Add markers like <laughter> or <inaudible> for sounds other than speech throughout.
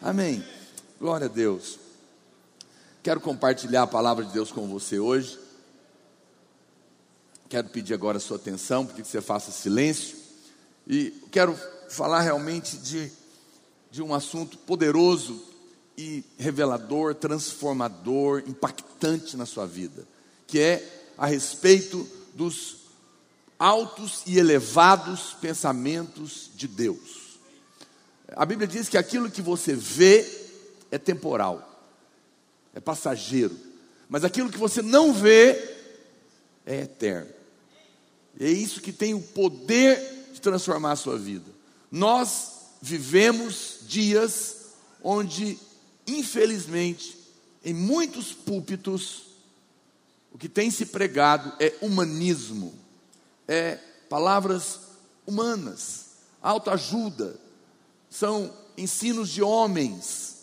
Amém. Glória a Deus. Quero compartilhar a palavra de Deus com você hoje. Quero pedir agora a sua atenção, porque você faça silêncio. E quero falar realmente de, de um assunto poderoso e revelador, transformador, impactante na sua vida, que é a respeito dos altos e elevados pensamentos de Deus. A Bíblia diz que aquilo que você vê é temporal, é passageiro, mas aquilo que você não vê é eterno. E é isso que tem o poder de transformar a sua vida. Nós vivemos dias onde, infelizmente, em muitos púlpitos, o que tem se pregado é humanismo é palavras humanas, autoajuda, são ensinos de homens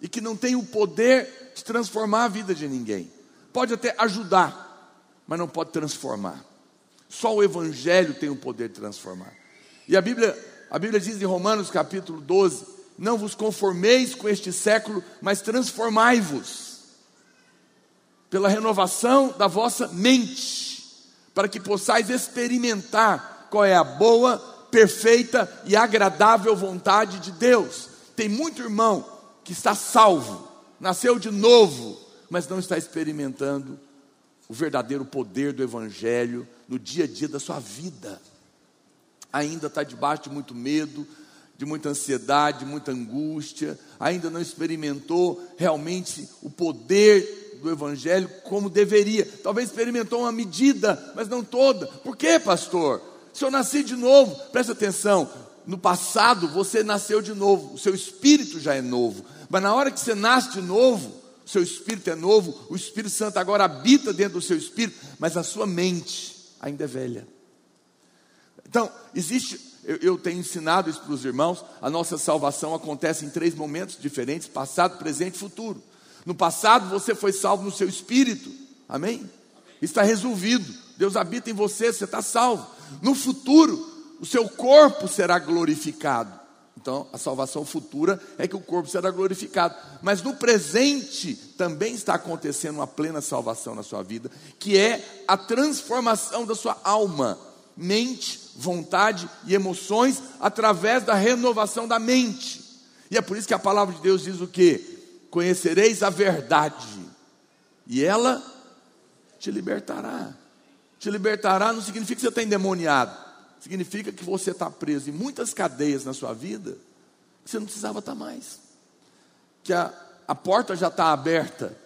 e que não têm o poder de transformar a vida de ninguém. Pode até ajudar, mas não pode transformar. Só o evangelho tem o poder de transformar. E a Bíblia, a Bíblia diz em Romanos capítulo 12: Não vos conformeis com este século, mas transformai-vos pela renovação da vossa mente para que possais experimentar qual é a boa, perfeita e agradável vontade de Deus. Tem muito irmão que está salvo, nasceu de novo, mas não está experimentando o verdadeiro poder do Evangelho no dia a dia da sua vida. Ainda está debaixo de muito medo, de muita ansiedade, de muita angústia, ainda não experimentou realmente o poder do Evangelho como deveria. Talvez experimentou uma medida, mas não toda. Por quê, pastor? Se eu nasci de novo, presta atenção. No passado você nasceu de novo, o seu espírito já é novo. Mas na hora que você nasce de novo, o seu espírito é novo, o Espírito Santo agora habita dentro do seu espírito, mas a sua mente ainda é velha. Então, existe, eu, eu tenho ensinado isso para os irmãos, a nossa salvação acontece em três momentos diferentes: passado, presente e futuro. No passado você foi salvo no seu espírito. Amém? Está resolvido. Deus habita em você, você está salvo. No futuro, o seu corpo será glorificado. Então, a salvação futura é que o corpo será glorificado. Mas no presente também está acontecendo uma plena salvação na sua vida, que é a transformação da sua alma, mente, vontade e emoções através da renovação da mente. E é por isso que a palavra de Deus diz o que? conhecereis a verdade, e ela te libertará. Te libertará não significa que você está endemoniado, significa que você está preso em muitas cadeias na sua vida, que você não precisava estar mais, que a, a porta já está aberta,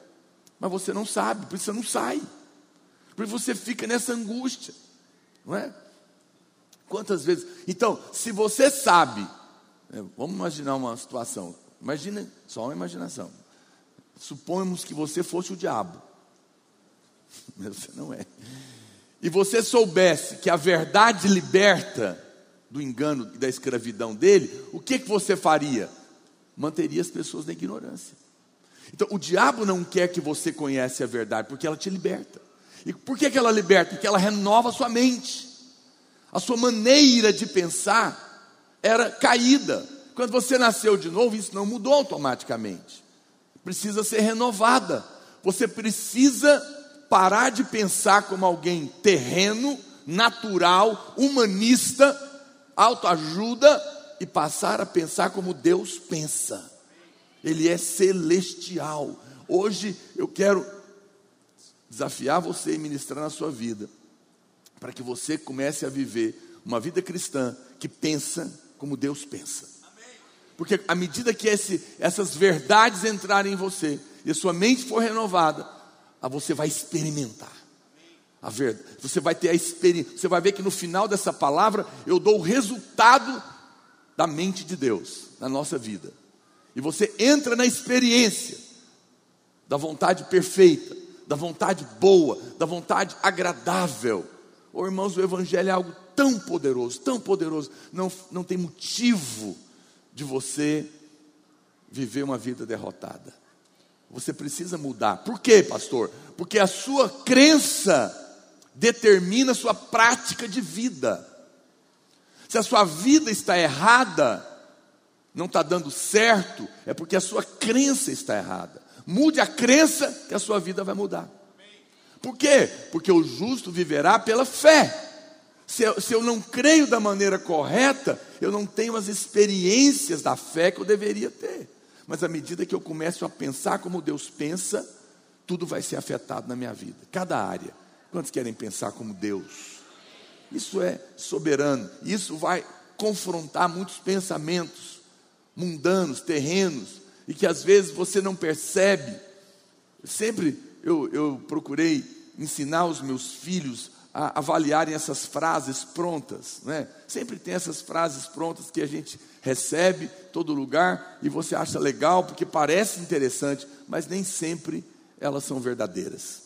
mas você não sabe, por isso você não sai, porque você fica nessa angústia, não é? Quantas vezes? Então, se você sabe, né, vamos imaginar uma situação, Imagina, só uma imaginação. Supomos que você fosse o diabo. <laughs> Mas você não é. E você soubesse que a verdade liberta do engano e da escravidão dele, o que, que você faria? Manteria as pessoas na ignorância. Então, o diabo não quer que você conhece a verdade, porque ela te liberta. E por que, que ela liberta? Porque ela renova a sua mente. A sua maneira de pensar era caída. Quando você nasceu de novo, isso não mudou automaticamente. Precisa ser renovada. Você precisa parar de pensar como alguém terreno, natural, humanista, autoajuda e passar a pensar como Deus pensa. Ele é celestial. Hoje eu quero desafiar você e ministrar na sua vida, para que você comece a viver uma vida cristã que pensa como Deus pensa. Porque à medida que esse, essas verdades entrarem em você e a sua mente for renovada, você vai experimentar. A verdade. Você vai ter a experiência. Você vai ver que no final dessa palavra eu dou o resultado da mente de Deus na nossa vida. E você entra na experiência da vontade perfeita, da vontade boa, da vontade agradável. Oh, irmãos, o Evangelho é algo tão poderoso, tão poderoso, não, não tem motivo de você viver uma vida derrotada. Você precisa mudar. Por quê, pastor? Porque a sua crença determina a sua prática de vida. Se a sua vida está errada, não está dando certo, é porque a sua crença está errada. Mude a crença que a sua vida vai mudar. Por quê? Porque o justo viverá pela fé. Se eu, se eu não creio da maneira correta, eu não tenho as experiências da fé que eu deveria ter. Mas à medida que eu começo a pensar como Deus pensa, tudo vai ser afetado na minha vida, cada área. Quantos querem pensar como Deus? Isso é soberano, isso vai confrontar muitos pensamentos mundanos, terrenos, e que às vezes você não percebe. Sempre eu, eu procurei ensinar os meus filhos avaliarem essas frases prontas, né? Sempre tem essas frases prontas que a gente recebe todo lugar e você acha legal porque parece interessante, mas nem sempre elas são verdadeiras.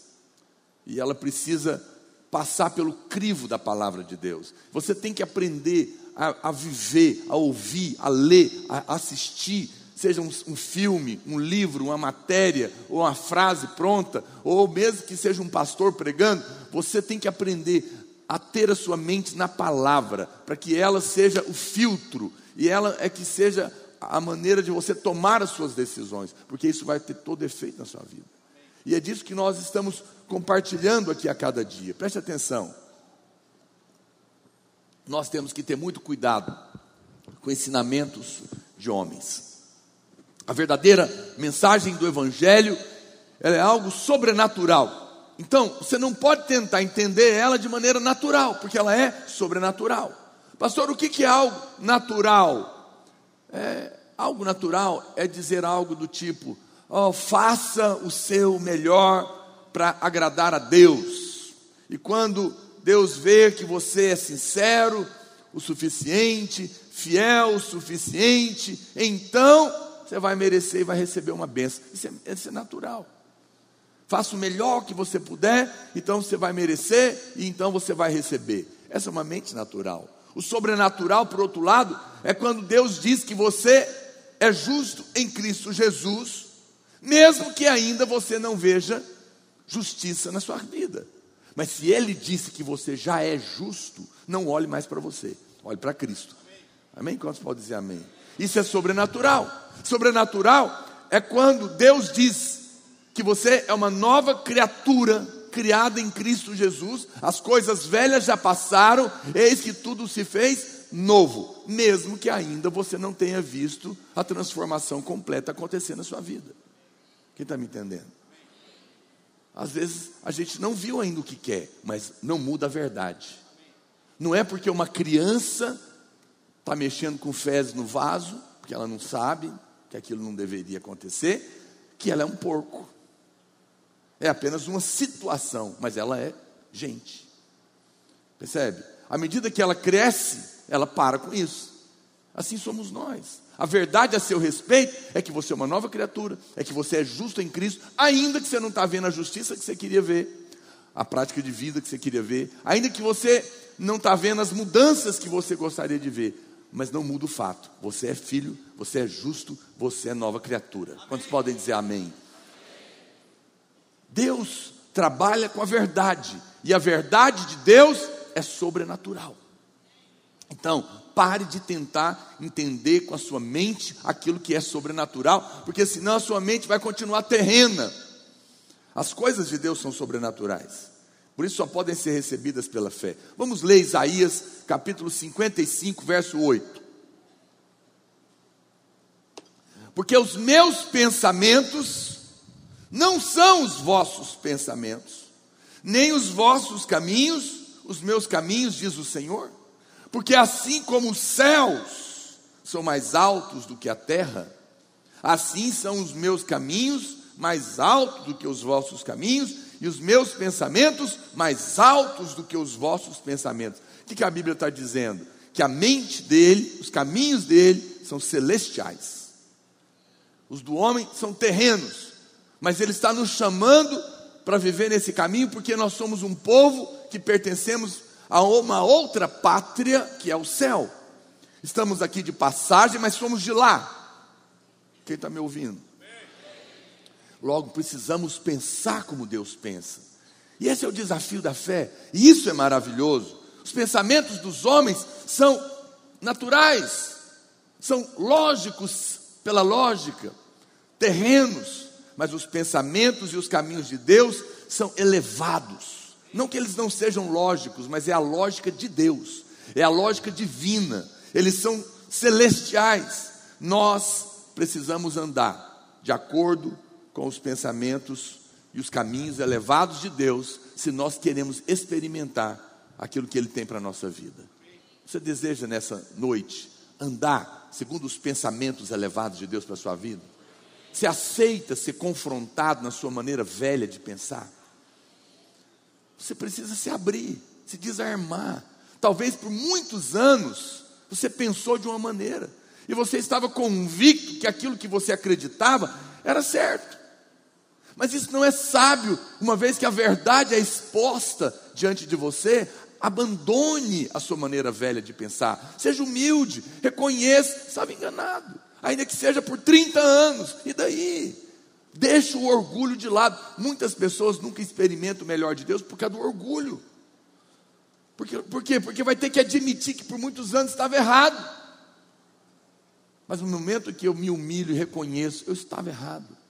E ela precisa passar pelo crivo da palavra de Deus. Você tem que aprender a, a viver, a ouvir, a ler, a assistir seja um, um, filme, um livro, uma matéria, ou uma frase pronta, ou mesmo que seja um pastor pregando, você tem que aprender a ter a sua mente na palavra, para que ela seja o filtro, e ela é que seja a maneira de você tomar as suas decisões, porque isso vai ter todo efeito na sua vida. E é disso que nós estamos compartilhando aqui a cada dia. Preste atenção. Nós temos que ter muito cuidado com ensinamentos de homens. A verdadeira mensagem do Evangelho é algo sobrenatural. Então, você não pode tentar entender ela de maneira natural, porque ela é sobrenatural. Pastor, o que é algo natural? É, algo natural é dizer algo do tipo: oh, faça o seu melhor para agradar a Deus. E quando Deus vê que você é sincero o suficiente, fiel o suficiente, então você vai merecer e vai receber uma benção. Isso é, isso é natural. Faça o melhor que você puder, então você vai merecer e então você vai receber. Essa é uma mente natural. O sobrenatural, por outro lado, é quando Deus diz que você é justo em Cristo Jesus, mesmo que ainda você não veja justiça na sua vida. Mas se Ele disse que você já é justo, não olhe mais para você, olhe para Cristo. Amém? Quantos podem dizer amém? Isso é sobrenatural. Sobrenatural é quando Deus diz que você é uma nova criatura criada em Cristo Jesus, as coisas velhas já passaram, eis que tudo se fez novo, mesmo que ainda você não tenha visto a transformação completa acontecer na sua vida. Quem está me entendendo? Às vezes a gente não viu ainda o que quer, mas não muda a verdade. Não é porque uma criança está mexendo com fezes no vaso, porque ela não sabe que aquilo não deveria acontecer, que ela é um porco. É apenas uma situação, mas ela é gente. Percebe? À medida que ela cresce, ela para com isso. Assim somos nós. A verdade a seu respeito é que você é uma nova criatura, é que você é justo em Cristo, ainda que você não está vendo a justiça que você queria ver, a prática de vida que você queria ver, ainda que você não está vendo as mudanças que você gostaria de ver, mas não muda o fato: você é filho, você é justo, você é nova criatura. Amém. Quantos podem dizer amém? Deus trabalha com a verdade, e a verdade de Deus é sobrenatural. Então, pare de tentar entender com a sua mente aquilo que é sobrenatural, porque senão a sua mente vai continuar terrena. As coisas de Deus são sobrenaturais. Por isso só podem ser recebidas pela fé. Vamos ler Isaías capítulo 55, verso 8. Porque os meus pensamentos não são os vossos pensamentos, nem os vossos caminhos, os meus caminhos, diz o Senhor. Porque assim como os céus são mais altos do que a terra, assim são os meus caminhos mais altos do que os vossos caminhos, e os meus pensamentos mais altos do que os vossos pensamentos. O que, que a Bíblia está dizendo? Que a mente dele, os caminhos dele são celestiais. Os do homem são terrenos, mas ele está nos chamando para viver nesse caminho, porque nós somos um povo que pertencemos a uma outra pátria que é o céu. Estamos aqui de passagem, mas somos de lá. Quem está me ouvindo? Logo, precisamos pensar como Deus pensa. E esse é o desafio da fé. E isso é maravilhoso. Os pensamentos dos homens são naturais. são lógicos pela lógica, terrenos, mas os pensamentos e os caminhos de Deus são elevados. Não que eles não sejam lógicos, mas é a lógica de Deus, é a lógica divina, eles são celestiais. Nós precisamos andar de acordo com os pensamentos e os caminhos elevados de Deus, se nós queremos experimentar aquilo que Ele tem para a nossa vida. Você deseja nessa noite andar segundo os pensamentos elevados de Deus para a sua vida? Você aceita ser confrontado na sua maneira velha de pensar? Você precisa se abrir, se desarmar. Talvez por muitos anos você pensou de uma maneira e você estava convicto que aquilo que você acreditava era certo. Mas isso não é sábio, uma vez que a verdade é exposta diante de você, abandone a sua maneira velha de pensar, seja humilde, reconheça, estava enganado, ainda que seja por 30 anos, e daí? Deixa o orgulho de lado. Muitas pessoas nunca experimentam o melhor de Deus por causa do orgulho. Porque, por quê? Porque vai ter que admitir que por muitos anos estava errado. Mas no momento que eu me humilho e reconheço, eu estava errado.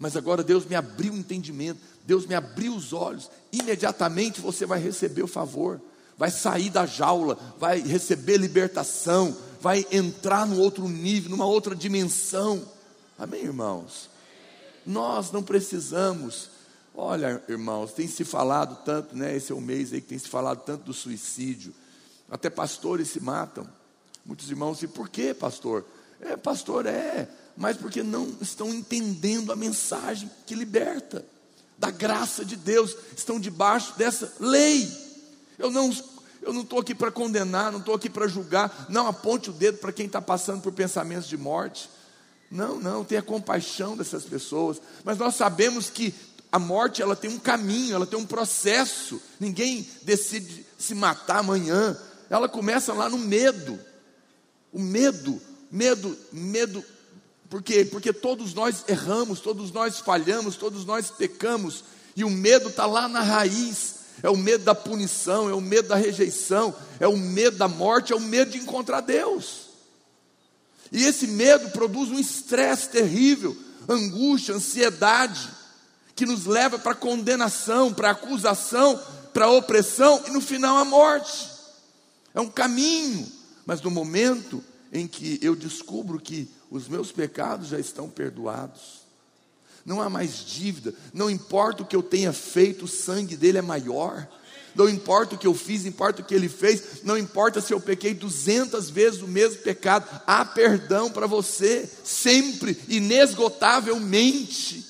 Mas agora Deus me abriu o entendimento, Deus me abriu os olhos, imediatamente você vai receber o favor, vai sair da jaula, vai receber libertação, vai entrar num outro nível, numa outra dimensão. Amém, irmãos? Nós não precisamos. Olha, irmãos, tem se falado tanto, né? Esse é o mês aí que tem se falado tanto do suicídio. Até pastores se matam. Muitos irmãos dizem, por que, pastor? É, pastor, é mas porque não estão entendendo a mensagem que liberta, da graça de Deus, estão debaixo dessa lei. Eu não eu não estou aqui para condenar, não estou aqui para julgar, não aponte o dedo para quem está passando por pensamentos de morte. Não, não, tenha compaixão dessas pessoas, mas nós sabemos que a morte ela tem um caminho, ela tem um processo. Ninguém decide se matar amanhã. Ela começa lá no medo. O medo, medo, medo por quê? Porque todos nós erramos, todos nós falhamos, todos nós pecamos, e o medo está lá na raiz. É o medo da punição, é o medo da rejeição, é o medo da morte, é o medo de encontrar Deus. E esse medo produz um estresse terrível, angústia, ansiedade, que nos leva para condenação, para acusação, para opressão e no final a morte. É um caminho, mas no momento em que eu descubro que os meus pecados já estão perdoados. Não há mais dívida, não importa o que eu tenha feito, o sangue dele é maior. Não importa o que eu fiz, importa o que ele fez, não importa se eu pequei duzentas vezes o mesmo pecado, há perdão para você, sempre, inesgotavelmente.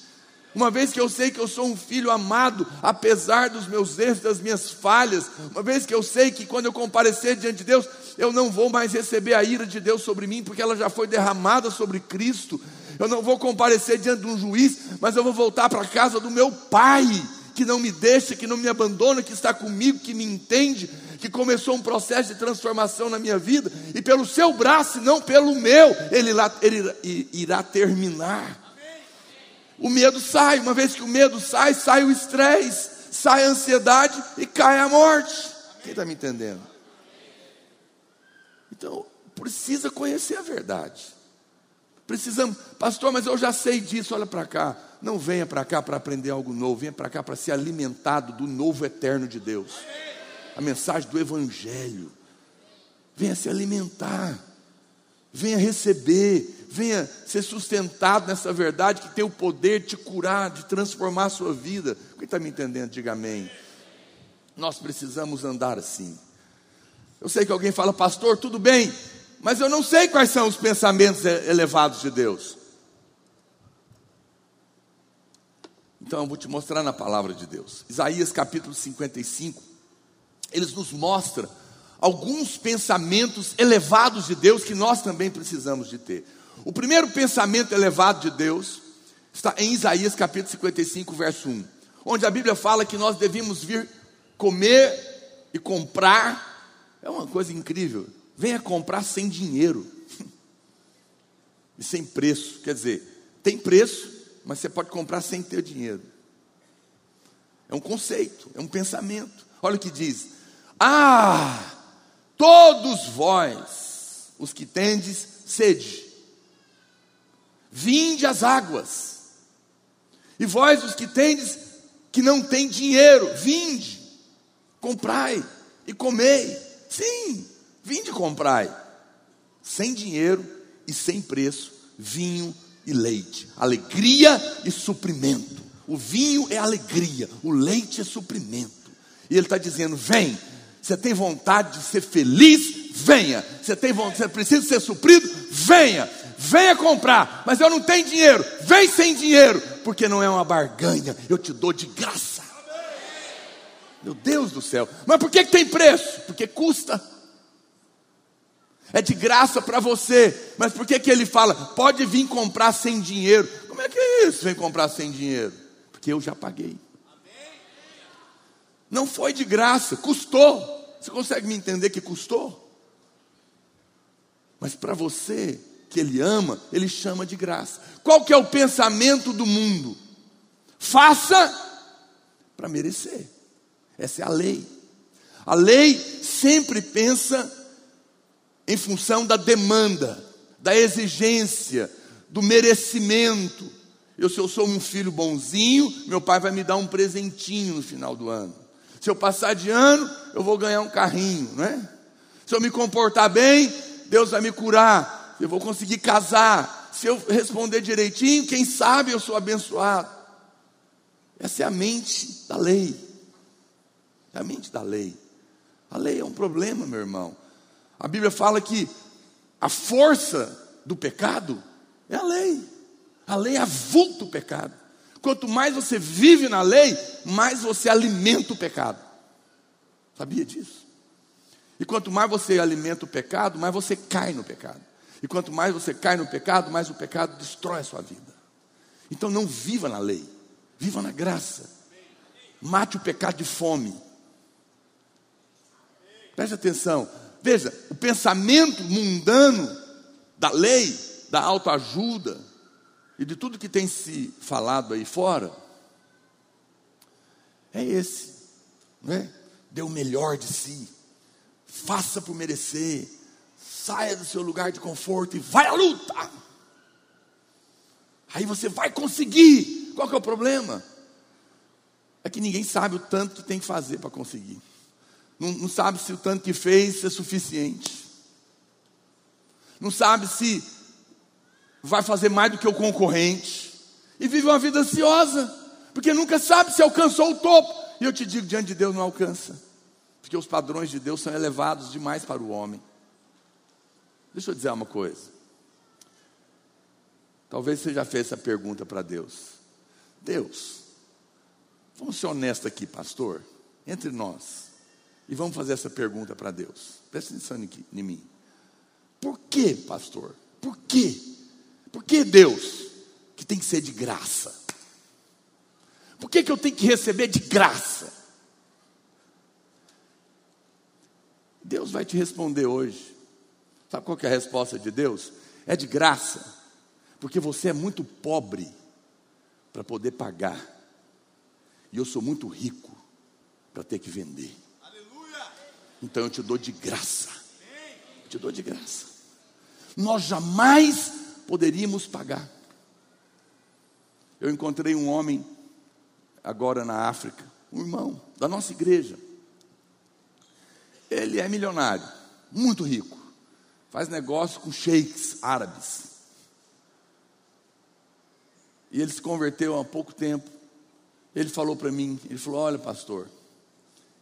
Uma vez que eu sei que eu sou um filho amado, apesar dos meus erros, das minhas falhas, uma vez que eu sei que quando eu comparecer diante de Deus, eu não vou mais receber a ira de Deus sobre mim, porque ela já foi derramada sobre Cristo. Eu não vou comparecer diante de um juiz, mas eu vou voltar para a casa do meu Pai, que não me deixa, que não me abandona, que está comigo, que me entende, que começou um processo de transformação na minha vida, e pelo seu braço, e não pelo meu, ele, ele irá terminar. O medo sai, uma vez que o medo sai, sai o estresse, sai a ansiedade e cai a morte. Quem está me entendendo? Então, precisa conhecer a verdade. Precisamos, pastor, mas eu já sei disso, olha para cá. Não venha para cá para aprender algo novo, venha para cá para ser alimentado do novo eterno de Deus. A mensagem do Evangelho. Venha se alimentar, venha receber, venha ser sustentado nessa verdade que tem o poder de te curar, de transformar a sua vida. Quem está me entendendo, diga amém. Nós precisamos andar assim. Eu sei que alguém fala, pastor, tudo bem, mas eu não sei quais são os pensamentos elevados de Deus. Então eu vou te mostrar na palavra de Deus. Isaías capítulo 55, eles nos mostra alguns pensamentos elevados de Deus que nós também precisamos de ter. O primeiro pensamento elevado de Deus está em Isaías capítulo 55, verso 1, onde a Bíblia fala que nós devemos vir comer e comprar é uma coisa incrível. Venha comprar sem dinheiro <laughs> e sem preço. Quer dizer, tem preço, mas você pode comprar sem ter dinheiro. É um conceito, é um pensamento. Olha o que diz: Ah, todos vós, os que tendes sede, vinde às águas. E vós, os que tendes, que não tem dinheiro, vinde, comprai e comei. Sim, vinde comprai. Sem dinheiro e sem preço, vinho e leite. Alegria e suprimento. O vinho é alegria, o leite é suprimento. E ele está dizendo: vem, você tem vontade de ser feliz? Venha. Você tem vontade, você precisa ser suprido? Venha. Venha comprar, mas eu não tenho dinheiro. Vem sem dinheiro, porque não é uma barganha. Eu te dou de graça. Meu Deus do céu. Mas por que, que tem preço? Porque custa. É de graça para você. Mas por que, que ele fala? Pode vir comprar sem dinheiro. Como é que é isso? Vem comprar sem dinheiro? Porque eu já paguei. Não foi de graça, custou. Você consegue me entender que custou? Mas para você que ele ama, ele chama de graça. Qual que é o pensamento do mundo? Faça para merecer. Essa é a lei. A lei sempre pensa em função da demanda, da exigência, do merecimento. Eu, se eu sou um filho bonzinho, meu pai vai me dar um presentinho no final do ano. Se eu passar de ano, eu vou ganhar um carrinho, né? Se eu me comportar bem, Deus vai me curar. Eu vou conseguir casar. Se eu responder direitinho, quem sabe eu sou abençoado. Essa é a mente da lei. É a mente da lei. A lei é um problema, meu irmão. A Bíblia fala que a força do pecado é a lei. A lei avulta o pecado. Quanto mais você vive na lei, mais você alimenta o pecado. Sabia disso? E quanto mais você alimenta o pecado, mais você cai no pecado. E quanto mais você cai no pecado, mais o pecado destrói a sua vida. Então não viva na lei, viva na graça. Mate o pecado de fome. Preste atenção. Veja, o pensamento mundano da lei, da autoajuda, e de tudo que tem se falado aí fora, é esse, não é? Dê o melhor de si, faça por merecer, saia do seu lugar de conforto e vai à luta. Aí você vai conseguir. Qual que é o problema? É que ninguém sabe o tanto que tem que fazer para conseguir. Não, não sabe se o tanto que fez é suficiente. Não sabe se vai fazer mais do que o concorrente, e vive uma vida ansiosa, porque nunca sabe se alcançou o topo. E eu te digo, diante de Deus não alcança, porque os padrões de Deus são elevados demais para o homem. Deixa eu dizer uma coisa. Talvez você já fez essa pergunta para Deus. Deus, vamos ser honestos aqui, pastor, entre nós, e vamos fazer essa pergunta para Deus. Presta atenção em mim. Por que, pastor? Por que por que Deus? Que tem que ser de graça. Por que, que eu tenho que receber de graça? Deus vai te responder hoje. Sabe qual é a resposta de Deus? É de graça, porque você é muito pobre para poder pagar, e eu sou muito rico para ter que vender. Então eu te dou de graça. Eu te dou de graça. Nós jamais poderíamos pagar. Eu encontrei um homem agora na África, um irmão da nossa igreja. Ele é milionário, muito rico, faz negócio com sheiks árabes. E ele se converteu há pouco tempo. Ele falou para mim, ele falou: "Olha, pastor,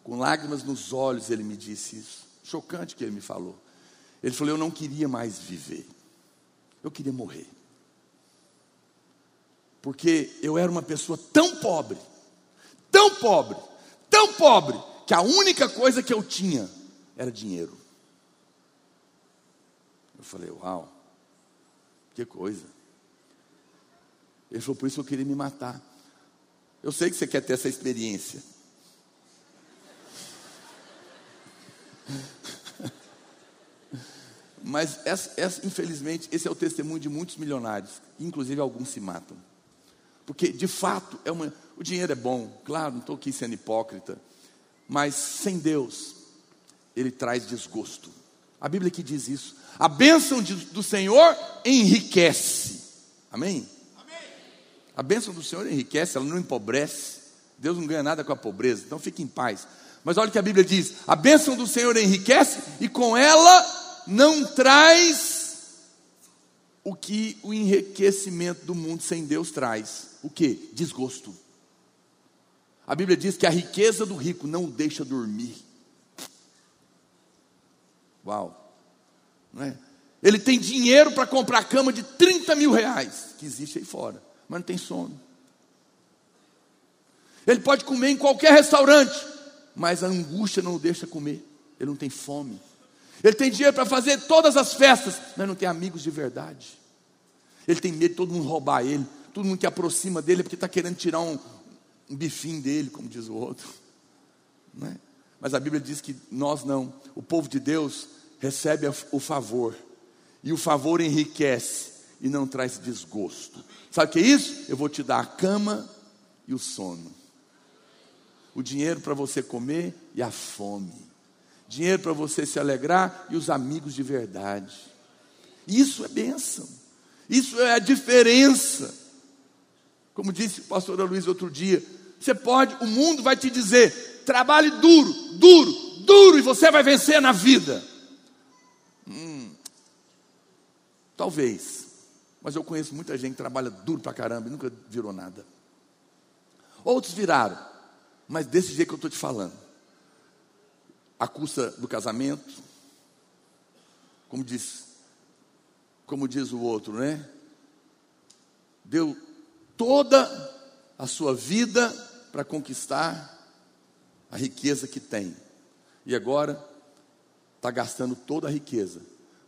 com lágrimas nos olhos ele me disse isso. Chocante que ele me falou. Ele falou: "Eu não queria mais viver. Eu queria morrer. Porque eu era uma pessoa tão pobre, tão pobre, tão pobre, que a única coisa que eu tinha era dinheiro. Eu falei, uau, que coisa. Ele falou, por isso eu queria me matar. Eu sei que você quer ter essa experiência. <laughs> Mas, essa, essa, infelizmente, esse é o testemunho de muitos milionários, inclusive alguns se matam. Porque, de fato, é uma, o dinheiro é bom, claro, não estou aqui sendo hipócrita, mas sem Deus, ele traz desgosto, A Bíblia que diz isso. A bênção de, do Senhor enriquece. Amém? Amém? A bênção do Senhor enriquece, ela não empobrece. Deus não ganha nada com a pobreza, então fique em paz. Mas olha o que a Bíblia diz: a bênção do Senhor enriquece e com ela não traz o que o enriquecimento do mundo sem Deus traz. O que? Desgosto. A Bíblia diz que a riqueza do rico não o deixa dormir. Uau! Não é? Ele tem dinheiro para comprar cama de 30 mil reais, que existe aí fora, mas não tem sono. Ele pode comer em qualquer restaurante, mas a angústia não o deixa comer. Ele não tem fome. Ele tem dinheiro para fazer todas as festas, mas não tem amigos de verdade. Ele tem medo de todo mundo roubar ele. Todo mundo que aproxima dele é porque está querendo tirar um, um bifinho dele, como diz o outro. Não é? Mas a Bíblia diz que nós não. O povo de Deus recebe o favor. E o favor enriquece e não traz desgosto. Sabe o que é isso? Eu vou te dar a cama e o sono. O dinheiro para você comer e a fome. Dinheiro para você se alegrar e os amigos de verdade. Isso é bênção. Isso é a diferença. Como disse o pastor Luiz outro dia, você pode, o mundo vai te dizer, trabalhe duro, duro, duro, e você vai vencer na vida. Hum, talvez, mas eu conheço muita gente que trabalha duro pra caramba e nunca virou nada. Outros viraram, mas desse jeito que eu estou te falando. A custa do casamento, como diz, como diz o outro, né? Deu toda a sua vida para conquistar a riqueza que tem. E agora está gastando toda a riqueza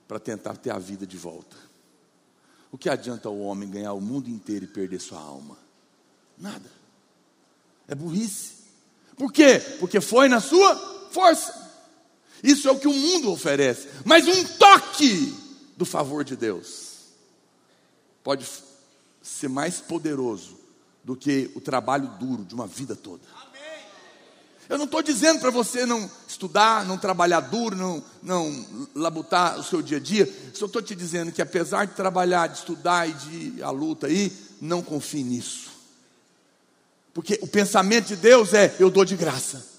para tentar ter a vida de volta. O que adianta o homem ganhar o mundo inteiro e perder sua alma? Nada. É burrice. Por quê? Porque foi na sua força. Isso é o que o mundo oferece. Mas um toque do favor de Deus pode ser mais poderoso do que o trabalho duro de uma vida toda. Eu não estou dizendo para você não estudar, não trabalhar duro, não, não labutar o seu dia a dia. Só estou te dizendo que apesar de trabalhar, de estudar e de a luta aí, não confie nisso. Porque o pensamento de Deus é: eu dou de graça.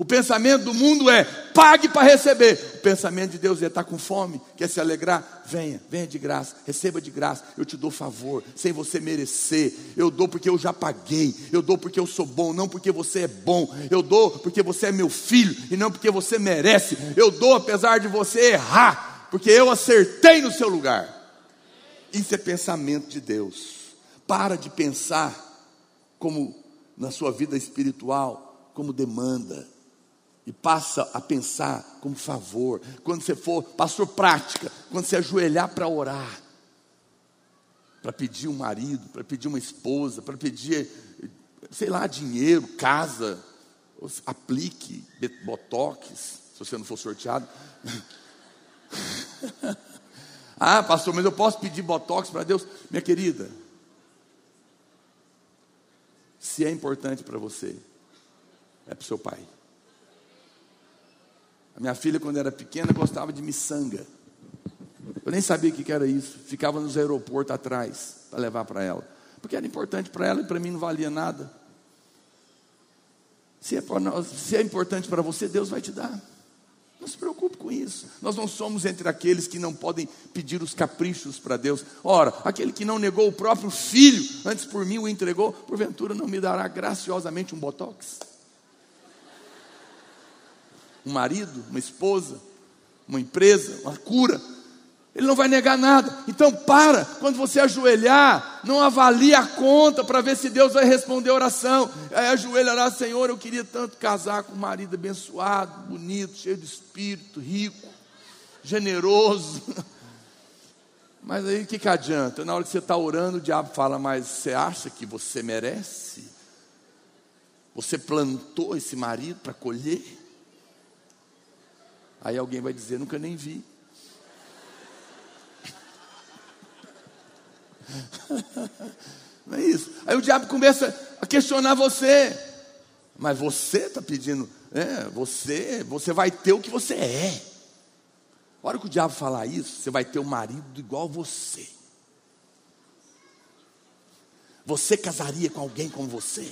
O pensamento do mundo é: pague para receber. O pensamento de Deus é: está com fome, quer se alegrar? Venha, venha de graça, receba de graça. Eu te dou favor, sem você merecer. Eu dou porque eu já paguei. Eu dou porque eu sou bom, não porque você é bom. Eu dou porque você é meu filho e não porque você merece. Eu dou apesar de você errar, porque eu acertei no seu lugar. Isso é pensamento de Deus. Para de pensar como na sua vida espiritual, como demanda e passa a pensar como favor. Quando você for, pastor, prática, quando você ajoelhar para orar, para pedir um marido, para pedir uma esposa, para pedir, sei lá, dinheiro, casa, aplique botox, se você não for sorteado. <laughs> ah, pastor, mas eu posso pedir botox para Deus? Minha querida, se é importante para você, é para o seu pai. Minha filha, quando era pequena, gostava de miçanga. Eu nem sabia o que era isso. Ficava nos aeroportos atrás para levar para ela. Porque era importante para ela e para mim não valia nada. Se é, nós, se é importante para você, Deus vai te dar. Não se preocupe com isso. Nós não somos entre aqueles que não podem pedir os caprichos para Deus. Ora, aquele que não negou o próprio filho, antes por mim o entregou, porventura não me dará graciosamente um botox? Um marido, uma esposa, uma empresa, uma cura. Ele não vai negar nada. Então para, quando você ajoelhar, não avalie a conta para ver se Deus vai responder a oração. Aí ajoelhará, Senhor, eu queria tanto casar com um marido abençoado, bonito, cheio de espírito, rico, generoso. <laughs> Mas aí o que, que adianta? Na hora que você está orando, o diabo fala, mas você acha que você merece? Você plantou esse marido para colher? Aí alguém vai dizer: nunca nem vi. <laughs> Não é isso. Aí o diabo começa a questionar você. Mas você está pedindo, é, você, você vai ter o que você é. A hora que o diabo falar isso, você vai ter um marido igual você. Você casaria com alguém como você?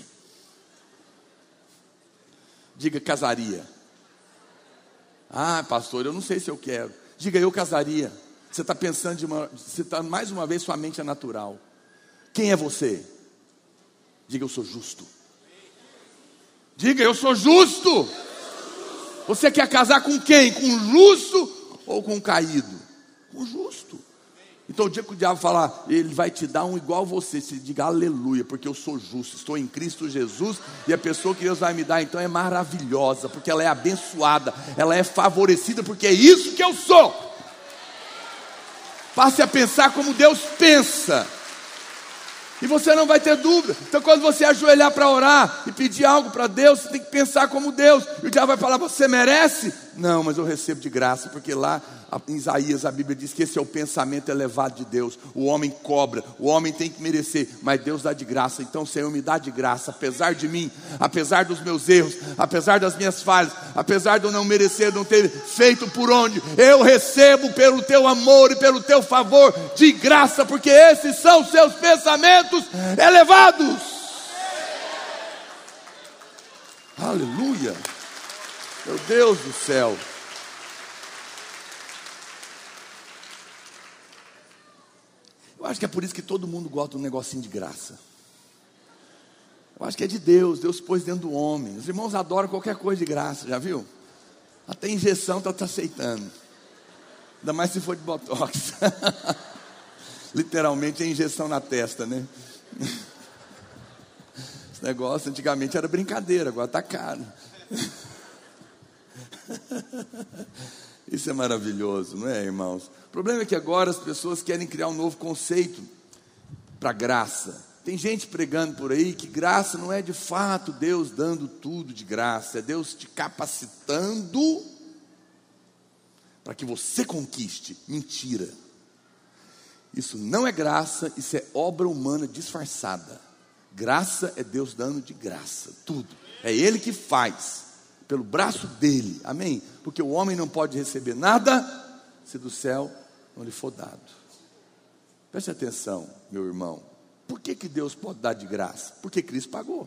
Diga, casaria. Ah, pastor, eu não sei se eu quero. Diga, eu casaria. Você está pensando de uma. Você está, mais uma vez, sua mente é natural. Quem é você? Diga, eu sou justo. Diga, eu sou justo. Você quer casar com quem? Com justo ou com caído? Com justo. Então o dia que o diabo falar, ele vai te dar um igual a você, se diga aleluia, porque eu sou justo, estou em Cristo Jesus, e a pessoa que Deus vai me dar então é maravilhosa, porque ela é abençoada, ela é favorecida, porque é isso que eu sou. Passe a pensar como Deus pensa. E você não vai ter dúvida. Então, quando você ajoelhar para orar e pedir algo para Deus, você tem que pensar como Deus. E o diabo vai falar: Você merece? Não, mas eu recebo de graça, porque lá em Isaías a Bíblia diz que esse é o pensamento elevado de Deus. O homem cobra, o homem tem que merecer, mas Deus dá de graça. Então, Senhor, me dá de graça, apesar de mim, apesar dos meus erros, apesar das minhas falhas, apesar de eu não merecer, não ter feito por onde, eu recebo pelo teu amor e pelo teu favor de graça, porque esses são seus pensamentos elevados. Aleluia. Meu Deus do céu. Eu acho que é por isso que todo mundo gosta de um negocinho de graça. Eu acho que é de Deus, Deus pôs dentro do homem. Os irmãos adoram qualquer coisa de graça, já viu? Até injeção está aceitando. Ainda mais se for de botox. <laughs> Literalmente é injeção na testa, né? Esse negócio antigamente era brincadeira, agora está caro. <laughs> Isso é maravilhoso, não é, irmãos? O problema é que agora as pessoas querem criar um novo conceito para graça. Tem gente pregando por aí que graça não é de fato Deus dando tudo de graça, é Deus te capacitando para que você conquiste. Mentira. Isso não é graça, isso é obra humana disfarçada. Graça é Deus dando de graça, tudo. É Ele que faz pelo braço dele, amém? Porque o homem não pode receber nada se do céu não lhe for dado. Preste atenção, meu irmão. Por que, que Deus pode dar de graça? Porque Cristo pagou.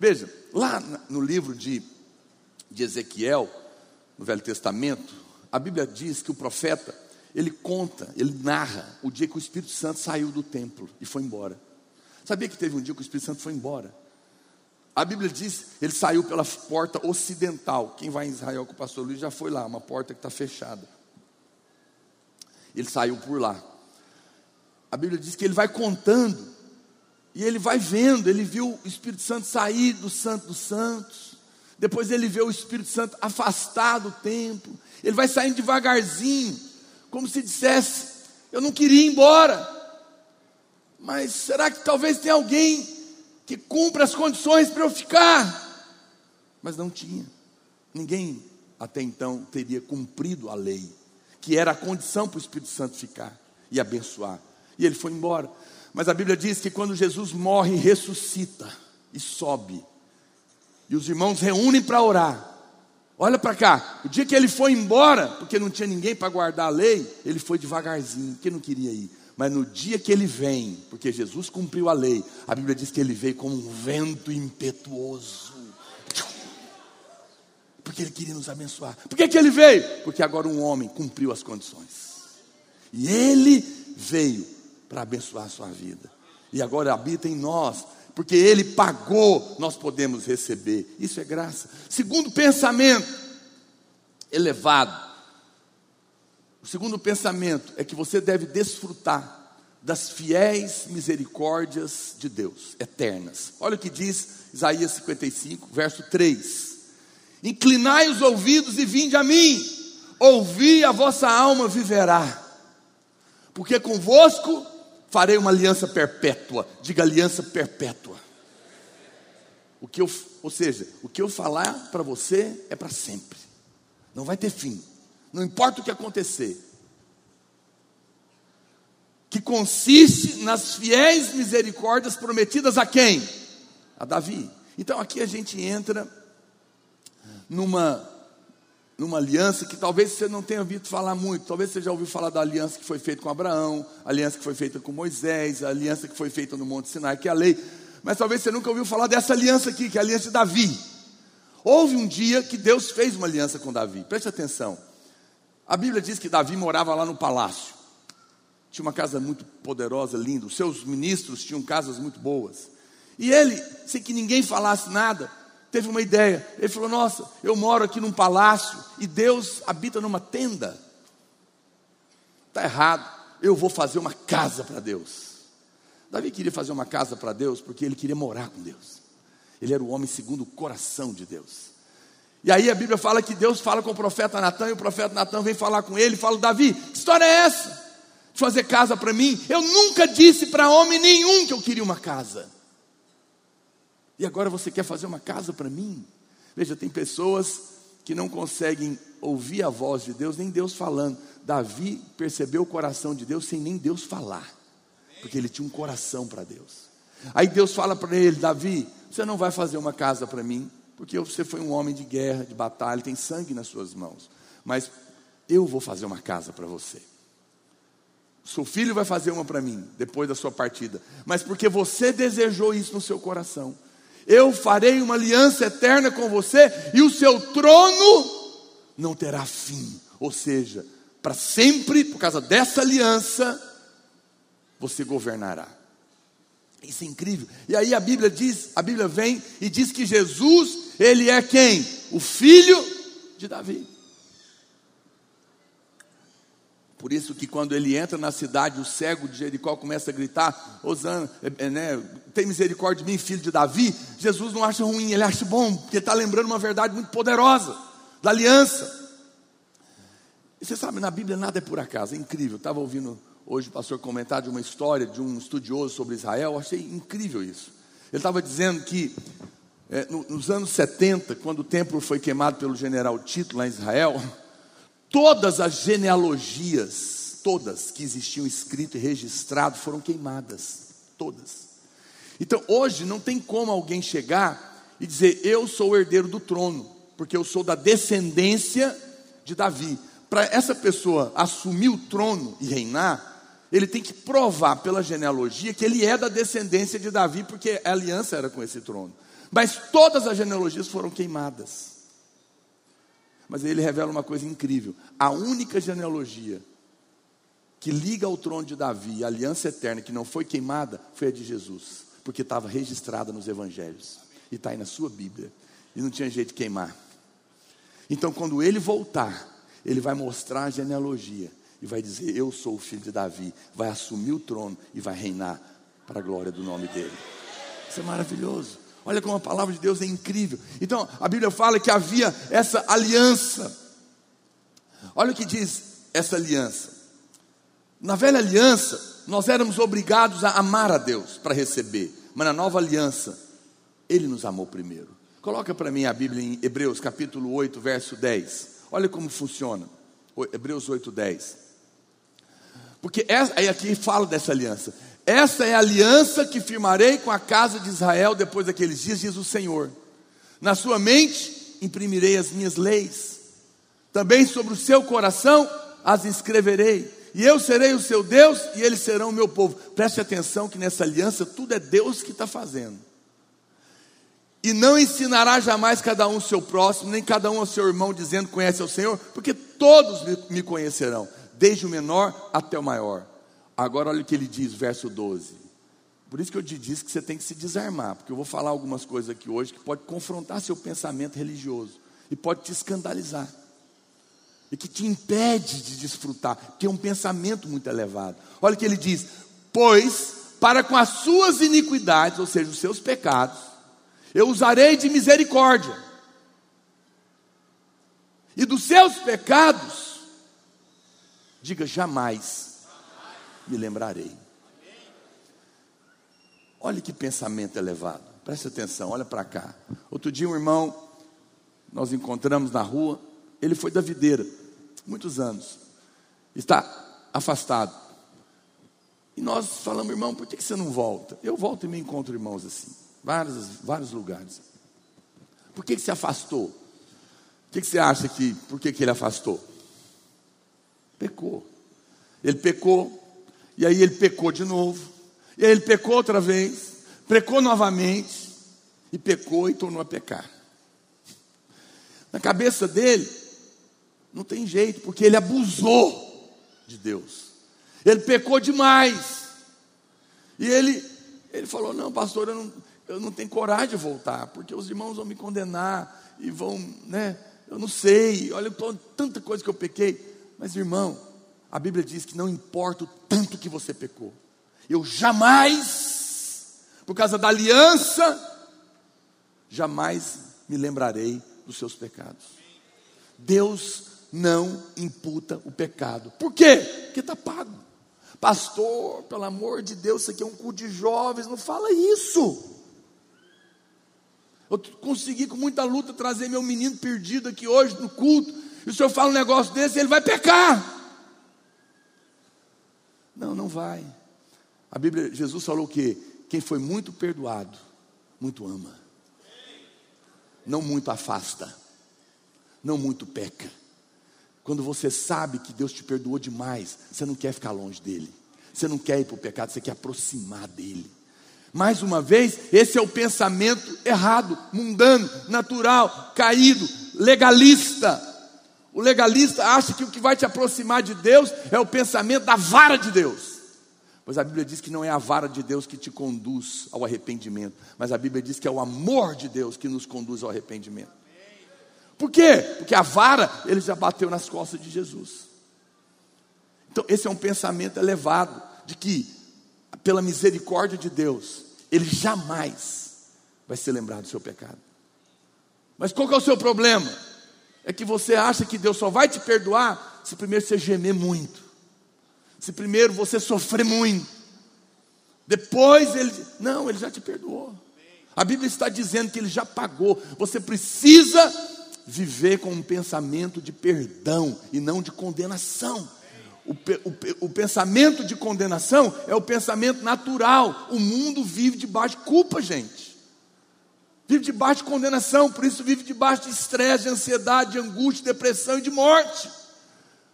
Veja, lá no livro de, de Ezequiel, no Velho Testamento, a Bíblia diz que o profeta, ele conta, ele narra o dia que o Espírito Santo saiu do templo e foi embora. Sabia que teve um dia que o Espírito Santo foi embora? A Bíblia diz, ele saiu pela porta ocidental. Quem vai em Israel com o pastor Luiz já foi lá, uma porta que está fechada. Ele saiu por lá. A Bíblia diz que ele vai contando, e ele vai vendo, ele viu o Espírito Santo sair do Santo dos Santos, depois ele vê o Espírito Santo afastar do templo, ele vai saindo devagarzinho, como se dissesse: Eu não queria ir embora, mas será que talvez tenha alguém que cumpra as condições para eu ficar. Mas não tinha. Ninguém até então teria cumprido a lei, que era a condição para o Espírito Santo ficar e abençoar. E ele foi embora. Mas a Bíblia diz que quando Jesus morre, ressuscita e sobe. E os irmãos reúnem para orar. Olha para cá, o dia que ele foi embora, porque não tinha ninguém para guardar a lei, ele foi devagarzinho, porque não queria ir. Mas no dia que ele vem, porque Jesus cumpriu a lei, a Bíblia diz que ele veio como um vento impetuoso. Porque ele queria nos abençoar. Por que, que ele veio? Porque agora um homem cumpriu as condições. E ele veio para abençoar a sua vida. E agora habita em nós. Porque ele pagou, nós podemos receber. Isso é graça. Segundo pensamento elevado o segundo pensamento é que você deve desfrutar das fiéis misericórdias de Deus, eternas. Olha o que diz Isaías 55, verso 3: Inclinai os ouvidos e vinde a mim, ouvi a vossa alma viverá, porque convosco farei uma aliança perpétua, diga aliança perpétua. O que eu, ou seja, o que eu falar para você é para sempre, não vai ter fim não importa o que acontecer, que consiste nas fiéis misericórdias prometidas a quem? A Davi. Então aqui a gente entra numa numa aliança que talvez você não tenha ouvido falar muito. Talvez você já ouviu falar da aliança que foi feita com Abraão, a aliança que foi feita com Moisés, a aliança que foi feita no Monte Sinai, que é a lei. Mas talvez você nunca ouviu falar dessa aliança aqui, que é a aliança de Davi. Houve um dia que Deus fez uma aliança com Davi. Preste atenção. A Bíblia diz que Davi morava lá no palácio. Tinha uma casa muito poderosa, linda. Os seus ministros tinham casas muito boas. E ele, sem que ninguém falasse nada, teve uma ideia. Ele falou: Nossa, eu moro aqui num palácio e Deus habita numa tenda. Está errado, eu vou fazer uma casa para Deus. Davi queria fazer uma casa para Deus porque ele queria morar com Deus. Ele era o homem segundo o coração de Deus. E aí a Bíblia fala que Deus fala com o profeta Natan, e o profeta Natan vem falar com ele e fala: Davi, que história é essa? De fazer casa para mim? Eu nunca disse para homem nenhum que eu queria uma casa. E agora você quer fazer uma casa para mim? Veja, tem pessoas que não conseguem ouvir a voz de Deus, nem Deus falando. Davi percebeu o coração de Deus sem nem Deus falar, porque ele tinha um coração para Deus. Aí Deus fala para ele: Davi, você não vai fazer uma casa para mim, porque você foi um homem de guerra, de batalha, tem sangue nas suas mãos. Mas eu vou fazer uma casa para você. Seu filho vai fazer uma para mim, depois da sua partida. Mas porque você desejou isso no seu coração. Eu farei uma aliança eterna com você e o seu trono não terá fim. Ou seja, para sempre, por causa dessa aliança, você governará. Isso é incrível. E aí a Bíblia diz, a Bíblia vem e diz que Jesus, ele é quem? O filho de Davi. Por isso que quando ele entra na cidade, o cego de Jericó começa a gritar, Osana, é, é, né, tem misericórdia de mim, filho de Davi. Jesus não acha ruim, ele acha bom, porque está lembrando uma verdade muito poderosa, da aliança. E você sabe, na Bíblia nada é por acaso, é incrível. Estava ouvindo hoje o pastor comentar de uma história de um estudioso sobre Israel, achei incrível isso. Ele estava dizendo que é, nos anos 70, quando o templo foi queimado pelo general Tito lá em Israel, Todas as genealogias, todas que existiam escrito e registrado, foram queimadas. Todas. Então hoje não tem como alguém chegar e dizer, eu sou o herdeiro do trono, porque eu sou da descendência de Davi. Para essa pessoa assumir o trono e reinar, ele tem que provar pela genealogia que ele é da descendência de Davi, porque a aliança era com esse trono. Mas todas as genealogias foram queimadas. Mas ele revela uma coisa incrível: a única genealogia que liga ao trono de Davi, a aliança eterna que não foi queimada, foi a de Jesus, porque estava registrada nos evangelhos e está aí na sua Bíblia, e não tinha jeito de queimar. Então, quando ele voltar, ele vai mostrar a genealogia e vai dizer: Eu sou o filho de Davi, vai assumir o trono e vai reinar para a glória do nome dele. Isso é maravilhoso. Olha como a palavra de Deus é incrível. Então, a Bíblia fala que havia essa aliança. Olha o que diz essa aliança. Na velha aliança, nós éramos obrigados a amar a Deus para receber, mas na nova aliança, Ele nos amou primeiro. Coloca para mim a Bíblia em Hebreus capítulo 8, verso 10. Olha como funciona. Hebreus 8, 10. Porque aí aqui fala dessa aliança. Essa é a aliança que firmarei com a casa de Israel depois daqueles dias, diz o Senhor. Na sua mente imprimirei as minhas leis, também sobre o seu coração as escreverei, e eu serei o seu Deus e eles serão o meu povo. Preste atenção que nessa aliança tudo é Deus que está fazendo. E não ensinará jamais cada um seu próximo, nem cada um ao seu irmão, dizendo: Conhece o Senhor, porque todos me conhecerão, desde o menor até o maior. Agora olha o que ele diz, verso 12. Por isso que eu te disse que você tem que se desarmar, porque eu vou falar algumas coisas aqui hoje que pode confrontar seu pensamento religioso e pode te escandalizar. E que te impede de desfrutar, porque é um pensamento muito elevado. Olha o que ele diz: "Pois para com as suas iniquidades, ou seja, os seus pecados, eu usarei de misericórdia. E dos seus pecados, diga jamais me lembrarei. Olha que pensamento elevado. Preste atenção, olha para cá. Outro dia, um irmão, nós encontramos na rua, ele foi da videira, muitos anos, está afastado. E nós falamos, irmão, por que você não volta? Eu volto e me encontro irmãos assim, vários, vários lugares. Por que, que se afastou? que, que você acha que, por que, que ele afastou? Pecou. Ele pecou, e aí ele pecou de novo, e aí ele pecou outra vez, pecou novamente, e pecou e tornou a pecar. Na cabeça dele, não tem jeito, porque ele abusou de Deus. Ele pecou demais. E ele, ele falou: Não, pastor, eu não, eu não tenho coragem de voltar, porque os irmãos vão me condenar e vão, né? Eu não sei, olha tanta coisa que eu pequei. Mas, irmão, a Bíblia diz que não importa o tanto que você pecou, eu jamais, por causa da aliança, jamais me lembrarei dos seus pecados. Deus não imputa o pecado. Por quê? Porque está pago. Pastor, pelo amor de Deus, isso aqui é um culto de jovens, não fala isso. Eu consegui com muita luta trazer meu menino perdido aqui hoje no culto, e o senhor fala um negócio desse, ele vai pecar. Não, não vai. A Bíblia, Jesus falou que quem foi muito perdoado, muito ama. Não muito afasta. Não muito peca. Quando você sabe que Deus te perdoou demais, você não quer ficar longe dele. Você não quer ir para o pecado, você quer aproximar dele. Mais uma vez, esse é o pensamento errado, mundano, natural, caído, legalista. O legalista acha que o que vai te aproximar de Deus é o pensamento da vara de Deus. Pois a Bíblia diz que não é a vara de Deus que te conduz ao arrependimento, mas a Bíblia diz que é o amor de Deus que nos conduz ao arrependimento. Por quê? Porque a vara ele já bateu nas costas de Jesus. Então, esse é um pensamento elevado de que, pela misericórdia de Deus, ele jamais vai se lembrar do seu pecado. Mas qual é o seu problema? É que você acha que Deus só vai te perdoar se primeiro você gemer muito, se primeiro você sofrer muito, depois ele. Não, ele já te perdoou. A Bíblia está dizendo que ele já pagou. Você precisa viver com um pensamento de perdão e não de condenação. O, o, o, pensamento de condenação é o pensamento natural. O mundo vive debaixo de culpa, gente. Vive debaixo de condenação, por isso vive debaixo de estresse, de ansiedade, de angústia, de depressão e de morte.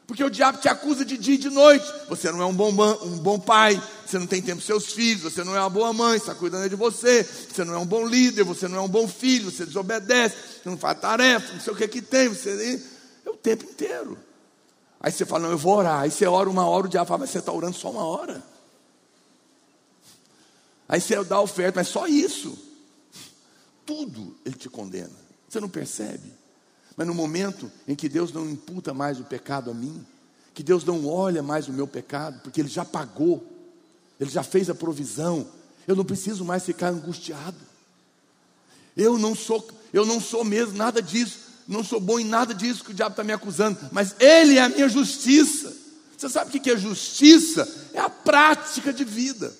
Porque o diabo te acusa de dia e de noite. Você não é um bom, um bom pai, você não tem tempo para seus filhos, você não é uma boa mãe, está cuidando de você, você não é um bom líder, você não é um bom filho, você desobedece, você não faz tarefa, não sei o que que tem, você é o tempo inteiro. Aí você fala, não, eu vou orar. Aí você ora uma hora, o diabo fala, mas você está orando só uma hora. Aí você dá oferta, mas só isso. Tudo ele te condena. Você não percebe? Mas no momento em que Deus não imputa mais o pecado a mim, que Deus não olha mais o meu pecado, porque Ele já pagou, Ele já fez a provisão, eu não preciso mais ficar angustiado. Eu não sou, eu não sou mesmo nada disso, não sou bom em nada disso que o diabo está me acusando, mas Ele é a minha justiça. Você sabe o que é justiça? É a prática de vida.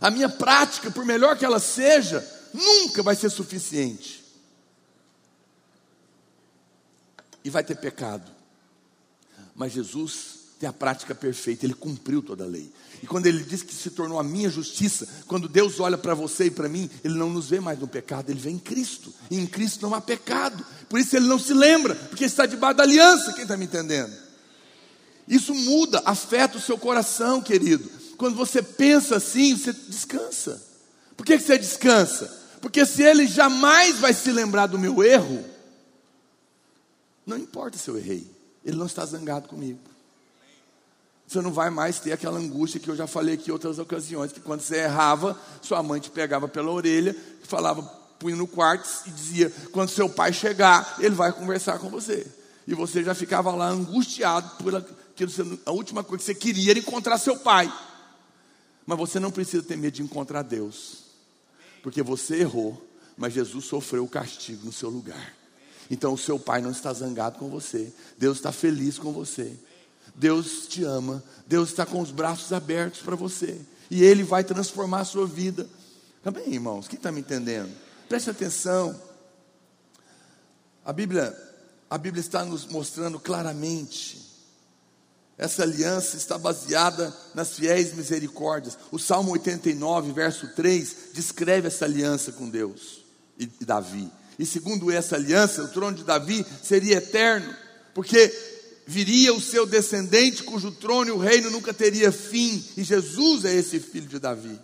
A minha prática, por melhor que ela seja, nunca vai ser suficiente. e vai ter pecado. Mas Jesus tem a prática perfeita, ele cumpriu toda a lei. E quando ele diz que se tornou a minha justiça, quando Deus olha para você e para mim, ele não nos vê mais no pecado, ele vê em Cristo. E em Cristo não há pecado. Por isso ele não se lembra, porque está debaixo da aliança. Quem está me entendendo? Isso muda, afeta o seu coração, querido. Quando você pensa assim, você descansa. Por que você descansa? Porque se ele jamais vai se lembrar do meu erro, não importa se eu errei, Ele não está zangado comigo. Você não vai mais ter aquela angústia que eu já falei aqui em outras ocasiões, que quando você errava, sua mãe te pegava pela orelha, falava, punha no quarto e dizia: quando seu pai chegar, ele vai conversar com você. E você já ficava lá angustiado por aquilo, a última coisa que você queria era encontrar seu pai. Mas você não precisa ter medo de encontrar Deus, porque você errou, mas Jesus sofreu o castigo no seu lugar. Então o seu pai não está zangado com você. Deus está feliz com você. Deus te ama. Deus está com os braços abertos para você. E Ele vai transformar a sua vida. Também, irmãos, quem está me entendendo? Preste atenção. A Bíblia, a Bíblia está nos mostrando claramente. Essa aliança está baseada nas fiéis misericórdias. O Salmo 89, verso 3, descreve essa aliança com Deus e Davi. E segundo essa aliança, o trono de Davi seria eterno, porque viria o seu descendente, cujo trono e o reino nunca teria fim, e Jesus é esse filho de Davi.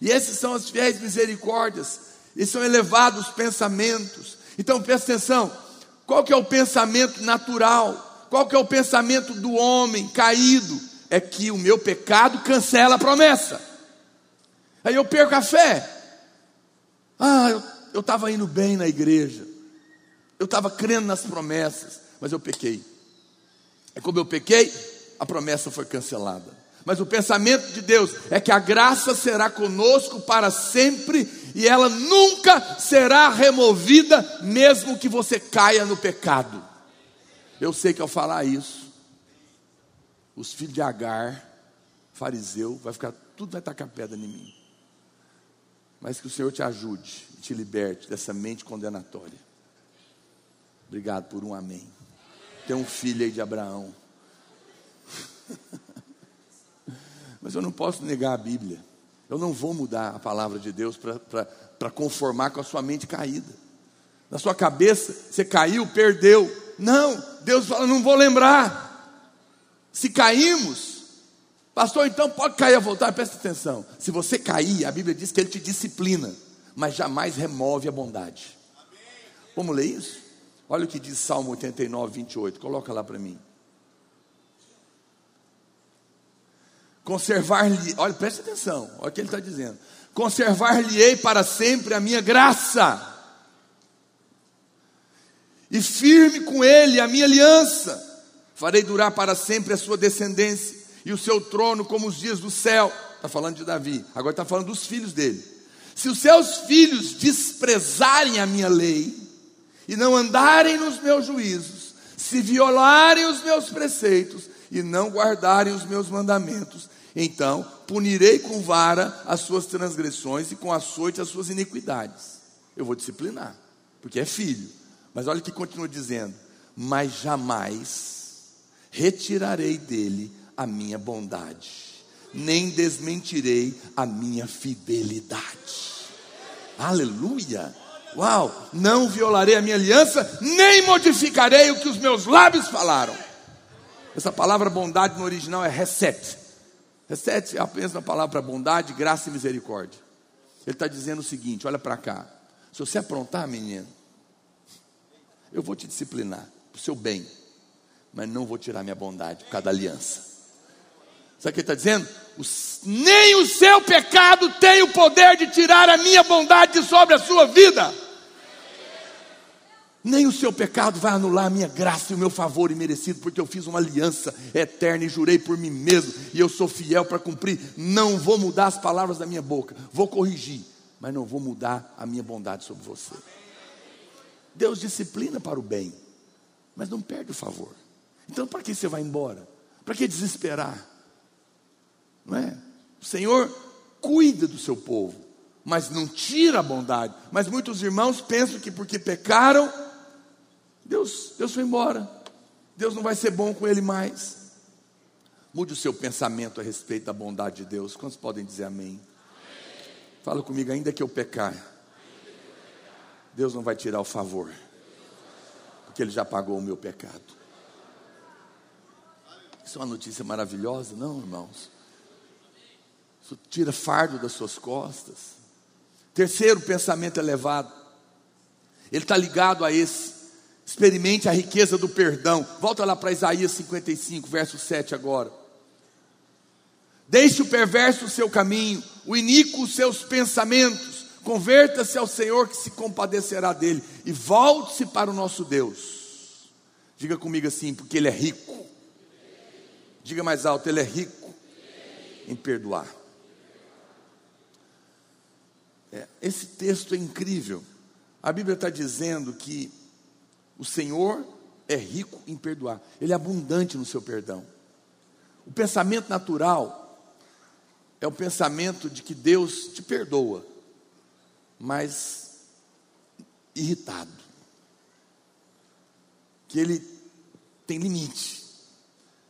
E esses são as fiéis misericórdias, e são elevados pensamentos. Então presta atenção, qual que é o pensamento natural? Qual que é o pensamento do homem caído? É que o meu pecado cancela a promessa. Aí eu perco a fé. Ah, eu estava indo bem na igreja. Eu estava crendo nas promessas, mas eu pequei. E como eu pequei, a promessa foi cancelada. Mas o pensamento de Deus é que a graça será conosco para sempre e ela nunca será removida, mesmo que você caia no pecado. Eu sei que ao falar isso, os filhos de Agar, fariseu, vai ficar, tudo vai tacar pedra em mim. Mas que o Senhor te ajude e te liberte dessa mente condenatória. Obrigado por um amém. Tem um filho aí de Abraão. <laughs> Mas eu não posso negar a Bíblia. Eu não vou mudar a palavra de Deus para conformar com a sua mente caída. Na sua cabeça, você caiu, perdeu. Não, Deus fala, não vou lembrar. Se caímos, pastor, então pode cair a voltar, presta atenção. Se você cair, a Bíblia diz que Ele te disciplina, mas jamais remove a bondade. Vamos ler isso? Olha o que diz Salmo 89, 28. Coloca lá para mim. Conservar-lhe, olha, preste atenção, olha o que ele está dizendo. Conservar-lhe-ei para sempre a minha graça, e firme com ele a minha aliança. Farei durar para sempre a sua descendência, e o seu trono como os dias do céu. Está falando de Davi, agora está falando dos filhos dele. Se os seus filhos desprezarem a minha lei, e não andarem nos meus juízos, se violarem os meus preceitos, e não guardarem os meus mandamentos, então punirei com vara as suas transgressões e com açoite as suas iniquidades. Eu vou disciplinar, porque é filho. Mas olha o que continua dizendo: Mas jamais retirarei dele a minha bondade, nem desmentirei a minha fidelidade. Aleluia! Uau! Não violarei a minha aliança, nem modificarei o que os meus lábios falaram. Essa palavra bondade no original é reset. Recete é apenas uma palavra bondade, graça e misericórdia. Ele está dizendo o seguinte: olha para cá. Se você aprontar, menino, eu vou te disciplinar para o seu bem, mas não vou tirar minha bondade por causa da aliança. Sabe o que ele está dizendo? Os, nem o seu pecado tem o poder de tirar a minha bondade sobre a sua vida nem o seu pecado vai anular a minha graça e o meu favor imerecido, porque eu fiz uma aliança eterna e jurei por mim mesmo, e eu sou fiel para cumprir. Não vou mudar as palavras da minha boca, vou corrigir, mas não vou mudar a minha bondade sobre você. Deus disciplina para o bem, mas não perde o favor. Então, para que você vai embora? Para que desesperar? Não é? O Senhor cuida do seu povo, mas não tira a bondade. Mas muitos irmãos pensam que porque pecaram, Deus, Deus foi embora. Deus não vai ser bom com ele mais. Mude o seu pensamento a respeito da bondade de Deus. Quantos podem dizer amém? Fala comigo, ainda que eu pecar, Deus não vai tirar o favor, porque Ele já pagou o meu pecado. Isso é uma notícia maravilhosa, não, irmãos? Isso tira fardo das suas costas. Terceiro pensamento elevado, ele está ligado a esse. Experimente a riqueza do perdão. Volta lá para Isaías 55, verso 7 agora. Deixe o perverso o seu caminho, o iníquo os seus pensamentos. Converta-se ao Senhor que se compadecerá dele e volte-se para o nosso Deus. Diga comigo assim, porque ele é rico. Diga mais alto, ele é rico em perdoar. É, esse texto é incrível. A Bíblia está dizendo que o Senhor é rico em perdoar, Ele é abundante no seu perdão. O pensamento natural é o pensamento de que Deus te perdoa, mas irritado, que Ele tem limite.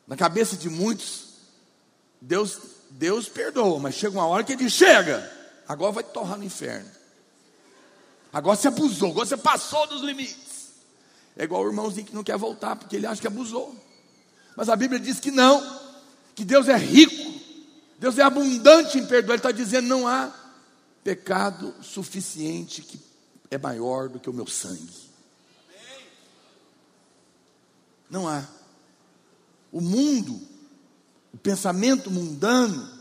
Na cabeça de muitos, Deus, Deus perdoa, mas chega uma hora que Ele chega, agora vai torrar no inferno. Agora você abusou, agora você passou dos limites. É igual o irmãozinho que não quer voltar, porque ele acha que abusou. Mas a Bíblia diz que não, que Deus é rico, Deus é abundante em perdoar. Ele está dizendo: não há pecado suficiente que é maior do que o meu sangue. Não há. O mundo, o pensamento mundano,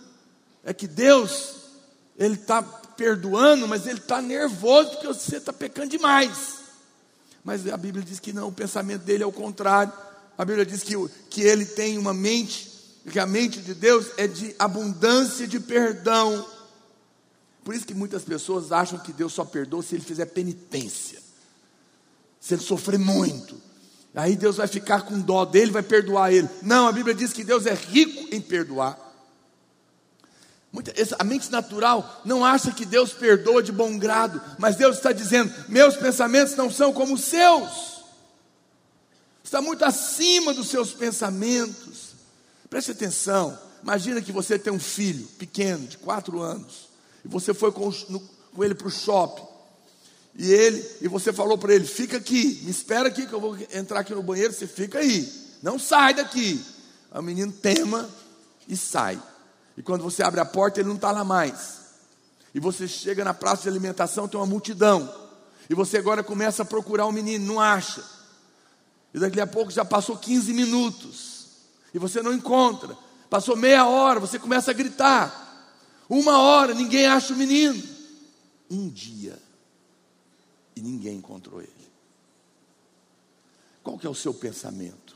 é que Deus, Ele está perdoando, mas Ele está nervoso porque você está pecando demais. Mas a Bíblia diz que não, o pensamento dele é o contrário. A Bíblia diz que, que ele tem uma mente, que a mente de Deus é de abundância de perdão. Por isso que muitas pessoas acham que Deus só perdoa se ele fizer penitência, se ele sofrer muito. Aí Deus vai ficar com dó dele, vai perdoar ele. Não, a Bíblia diz que Deus é rico em perdoar. Muita, a mente natural não acha que Deus perdoa de bom grado, mas Deus está dizendo: meus pensamentos não são como os seus, está muito acima dos seus pensamentos. Preste atenção. Imagina que você tem um filho pequeno, de quatro anos, e você foi com, no, com ele para o shopping. E ele, e você falou para ele: fica aqui, me espera aqui que eu vou entrar aqui no banheiro, você fica aí, não sai daqui. O menino tema e sai. E quando você abre a porta, ele não está lá mais. E você chega na praça de alimentação, tem uma multidão. E você agora começa a procurar o menino, não acha. E daqui a pouco já passou 15 minutos. E você não encontra. Passou meia hora, você começa a gritar. Uma hora, ninguém acha o menino. Um dia e ninguém encontrou ele. Qual que é o seu pensamento?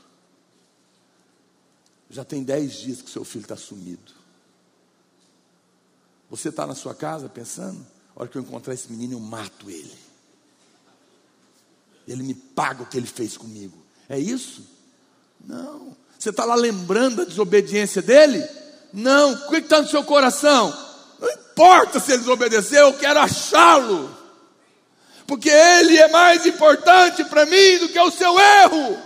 Já tem dez dias que seu filho está sumido. Você está na sua casa pensando? A hora que eu encontrar esse menino, eu mato ele. Ele me paga o que ele fez comigo. É isso? Não. Você está lá lembrando da desobediência dele? Não. O que está no seu coração? Importa se ele desobedeceu, eu quero achá-lo porque Ele é mais importante para mim do que o seu erro.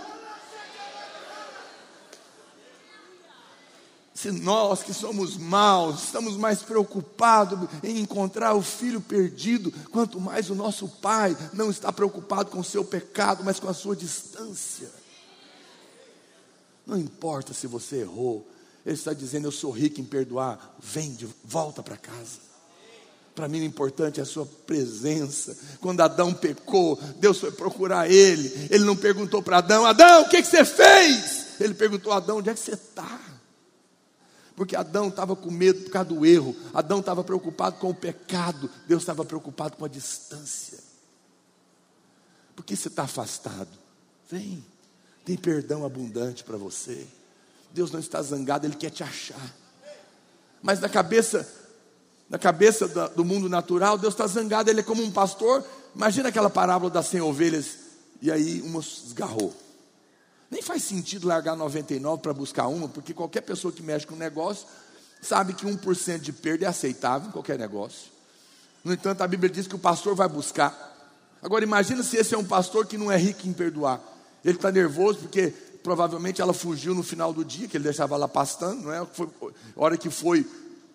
Se nós que somos maus estamos mais preocupados em encontrar o filho perdido, quanto mais o nosso pai não está preocupado com o seu pecado, mas com a sua distância. Não importa se você errou, ele está dizendo: Eu sou rico em perdoar, vem de volta para casa. Para mim o importante é a sua presença. Quando Adão pecou, Deus foi procurar ele. Ele não perguntou para Adão: Adão, o que, que você fez? Ele perguntou a Adão: onde é que você está? Porque Adão estava com medo por causa do erro, Adão estava preocupado com o pecado, Deus estava preocupado com a distância. Por que você está afastado? Vem, tem perdão abundante para você. Deus não está zangado, Ele quer te achar. Mas na cabeça na cabeça do mundo natural, Deus está zangado, ele é como um pastor. Imagina aquela parábola das 100 ovelhas, e aí uma esgarrou. Nem faz sentido largar 99 para buscar uma, porque qualquer pessoa que mexe com um negócio sabe que 1% de perda é aceitável em qualquer negócio. No entanto, a Bíblia diz que o pastor vai buscar. Agora imagina se esse é um pastor que não é rico em perdoar. Ele está nervoso porque provavelmente ela fugiu no final do dia, que ele deixava ela pastando, não é? Foi, hora que foi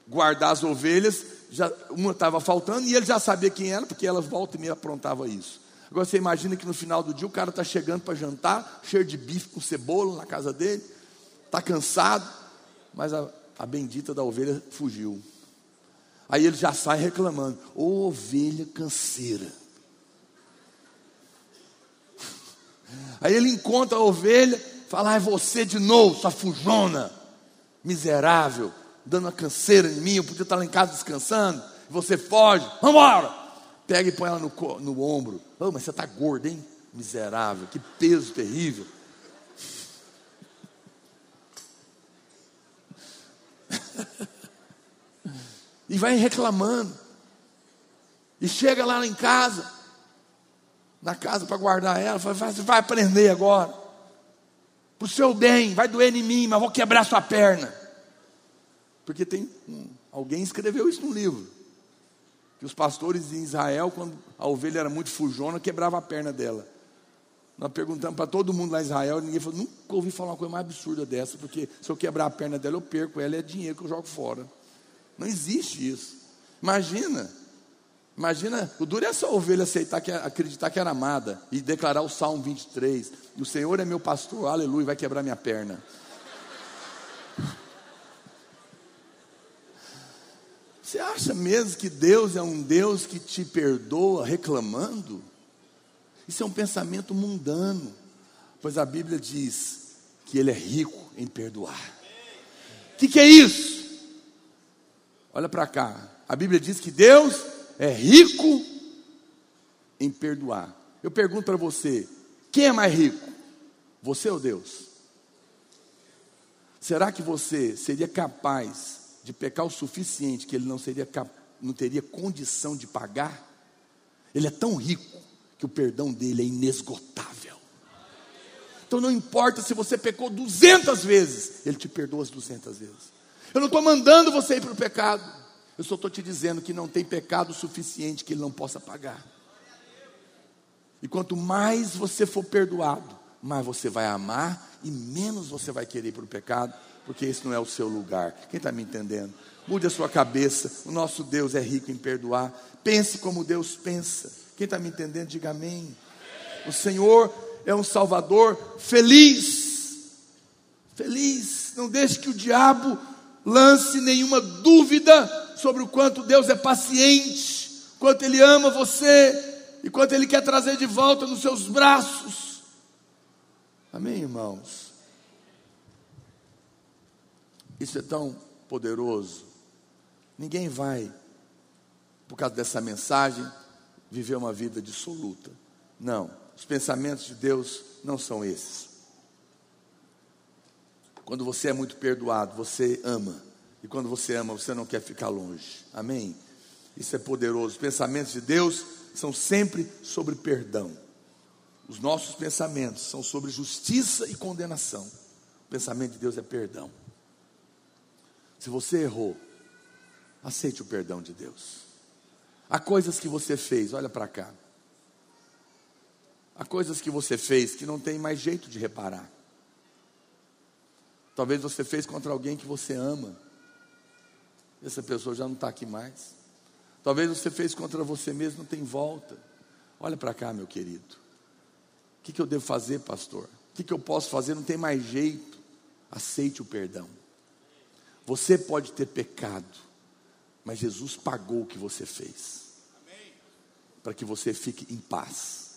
guardar as ovelhas, já, uma estava faltando e ele já sabia quem era, porque ela volta e meia aprontava isso. Agora você imagina que no final do dia o cara está chegando para jantar, cheio de bife com cebola na casa dele, está cansado, mas a, a bendita da ovelha fugiu. Aí ele já sai reclamando: Ô ovelha canseira. <laughs> Aí ele encontra a ovelha, fala: ah, é você de novo, sua fujona, miserável dando uma canseira em mim, eu podia estar lá em casa descansando, você foge, vamos embora. Pega e põe ela no, no ombro. Oh, mas você está gordo, hein? Miserável, que peso terrível. <laughs> e vai reclamando. E chega lá em casa, na casa para guardar ela, fala, vai aprender agora. Para o seu bem, vai doer em mim, mas vou quebrar sua perna. Porque tem alguém escreveu isso no livro. Que os pastores em Israel, quando a ovelha era muito fujona, quebrava a perna dela. Nós perguntamos para todo mundo lá em Israel, ninguém falou, nunca ouvi falar uma coisa mais absurda dessa, porque se eu quebrar a perna dela, eu perco ela, é dinheiro que eu jogo fora. Não existe isso. Imagina. Imagina, o duro é só a ovelha aceitar que, acreditar que era amada e declarar o Salmo 23. E o Senhor é meu pastor, aleluia, vai quebrar minha perna. Você acha mesmo que Deus é um Deus que te perdoa reclamando? Isso é um pensamento mundano, pois a Bíblia diz que Ele é rico em perdoar. O que, que é isso? Olha para cá, a Bíblia diz que Deus é rico em perdoar. Eu pergunto para você: quem é mais rico? Você ou Deus? Será que você seria capaz de pecar o suficiente que ele não, seria, não teria condição de pagar? Ele é tão rico que o perdão dele é inesgotável. Então não importa se você pecou 200 vezes, ele te perdoa as 200 vezes. Eu não estou mandando você ir para o pecado. Eu só estou te dizendo que não tem pecado suficiente que ele não possa pagar. E quanto mais você for perdoado, mais você vai amar e menos você vai querer para o pecado, porque esse não é o seu lugar. Quem está me entendendo? Mude a sua cabeça. O nosso Deus é rico em perdoar. Pense como Deus pensa. Quem está me entendendo, diga amém. O Senhor é um Salvador feliz. Feliz. Não deixe que o diabo lance nenhuma dúvida sobre o quanto Deus é paciente, quanto Ele ama você e quanto Ele quer trazer de volta nos seus braços. Amém, irmãos? Isso é tão poderoso. Ninguém vai, por causa dessa mensagem, viver uma vida dissoluta. Não, os pensamentos de Deus não são esses. Quando você é muito perdoado, você ama. E quando você ama, você não quer ficar longe. Amém? Isso é poderoso. Os pensamentos de Deus são sempre sobre perdão. Os nossos pensamentos são sobre justiça e condenação. O pensamento de Deus é perdão. Se você errou, aceite o perdão de Deus. Há coisas que você fez, olha para cá. Há coisas que você fez que não tem mais jeito de reparar. Talvez você fez contra alguém que você ama essa pessoa já não está aqui mais. Talvez você fez contra você mesmo, não tem volta. Olha para cá, meu querido. O que, que eu devo fazer, pastor? O que, que eu posso fazer? Não tem mais jeito. Aceite o perdão. Você pode ter pecado, mas Jesus pagou o que você fez, para que você fique em paz.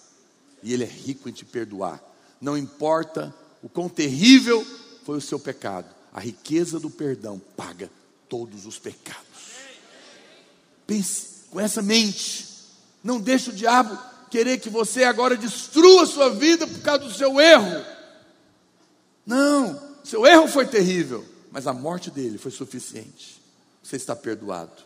E Ele é rico em te perdoar. Não importa o quão terrível foi o seu pecado, a riqueza do perdão paga todos os pecados. Pense com essa mente. Não deixe o diabo querer que você agora destrua a sua vida por causa do seu erro. Não, seu erro foi terrível, mas a morte dele foi suficiente. Você está perdoado.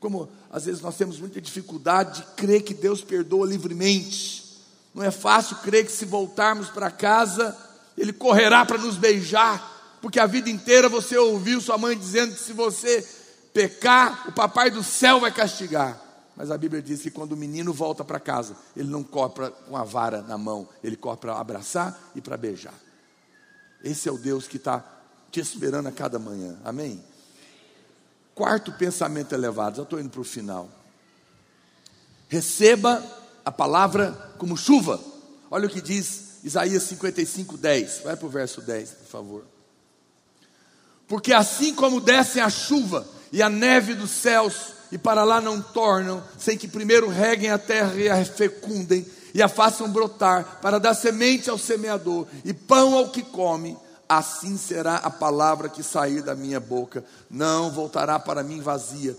Como às vezes nós temos muita dificuldade de crer que Deus perdoa livremente. Não é fácil crer que se voltarmos para casa, Ele correrá para nos beijar porque a vida inteira você ouviu sua mãe dizendo que se você pecar, o papai do céu vai castigar. Mas a Bíblia diz que quando o menino volta para casa, ele não corre com a vara na mão, ele corre para abraçar e para beijar. Esse é o Deus que está te esperando a cada manhã. Amém? Quarto pensamento elevado, já estou indo para o final. Receba a palavra como chuva. Olha o que diz Isaías 55, 10. Vai para o verso 10, por favor. Porque assim como descem a chuva e a neve dos céus, e para lá não tornam, sem que primeiro reguem a terra e a fecundem, e a façam brotar, para dar semente ao semeador e pão ao que come, assim será a palavra que sair da minha boca, não voltará para mim vazia,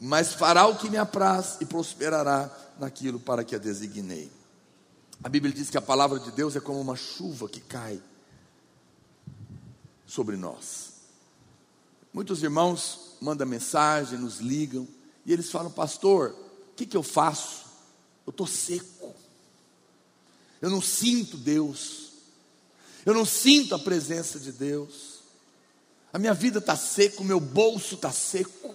mas fará o que me apraz e prosperará naquilo para que a designei. A Bíblia diz que a palavra de Deus é como uma chuva que cai sobre nós. Muitos irmãos mandam mensagem, nos ligam, e eles falam, pastor, o que, que eu faço? Eu estou seco, eu não sinto Deus, eu não sinto a presença de Deus, a minha vida está seca, o meu bolso está seco.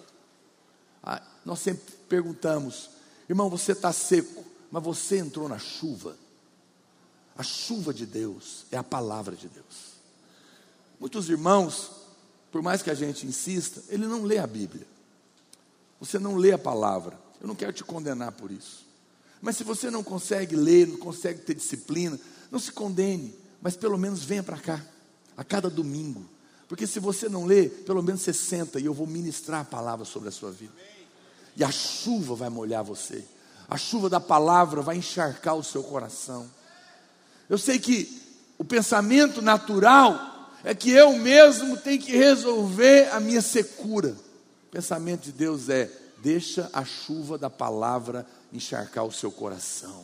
Ah, nós sempre perguntamos, irmão, você está seco, mas você entrou na chuva. A chuva de Deus é a palavra de Deus. Muitos irmãos por mais que a gente insista, ele não lê a Bíblia. Você não lê a palavra. Eu não quero te condenar por isso. Mas se você não consegue ler, não consegue ter disciplina, não se condene, mas pelo menos venha para cá, a cada domingo. Porque se você não lê, pelo menos você senta e eu vou ministrar a palavra sobre a sua vida. E a chuva vai molhar você. A chuva da palavra vai encharcar o seu coração. Eu sei que o pensamento natural é que eu mesmo tenho que resolver a minha secura. O pensamento de Deus é: deixa a chuva da palavra encharcar o seu coração.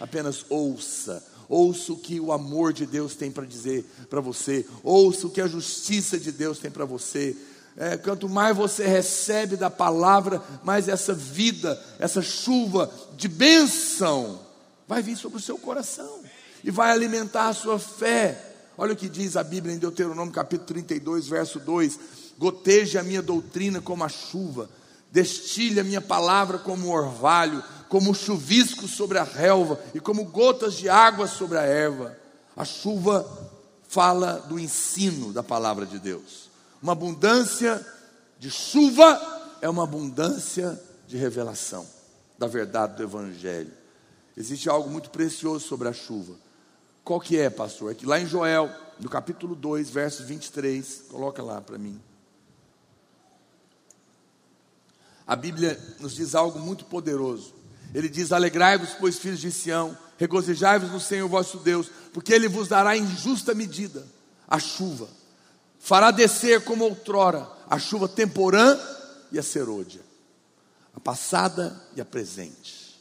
Apenas ouça, ouça o que o amor de Deus tem para dizer para você, ouça o que a justiça de Deus tem para você. É, quanto mais você recebe da palavra, mais essa vida, essa chuva de bênção vai vir sobre o seu coração e vai alimentar a sua fé. Olha o que diz a Bíblia em Deuteronômio capítulo 32, verso 2: Goteje a minha doutrina como a chuva, destile a minha palavra como o orvalho, como chuvisco sobre a relva e como gotas de água sobre a erva. A chuva fala do ensino da palavra de Deus. Uma abundância de chuva é uma abundância de revelação da verdade do Evangelho. Existe algo muito precioso sobre a chuva. Qual que é, pastor? É que lá em Joel, no capítulo 2, verso 23, coloca lá para mim. A Bíblia nos diz algo muito poderoso. Ele diz: Alegrai-vos, pois, filhos de Sião, regozijai-vos no Senhor vosso Deus, porque Ele vos dará em justa medida a chuva, fará descer como outrora a chuva temporã e a serôdia, a passada e a presente.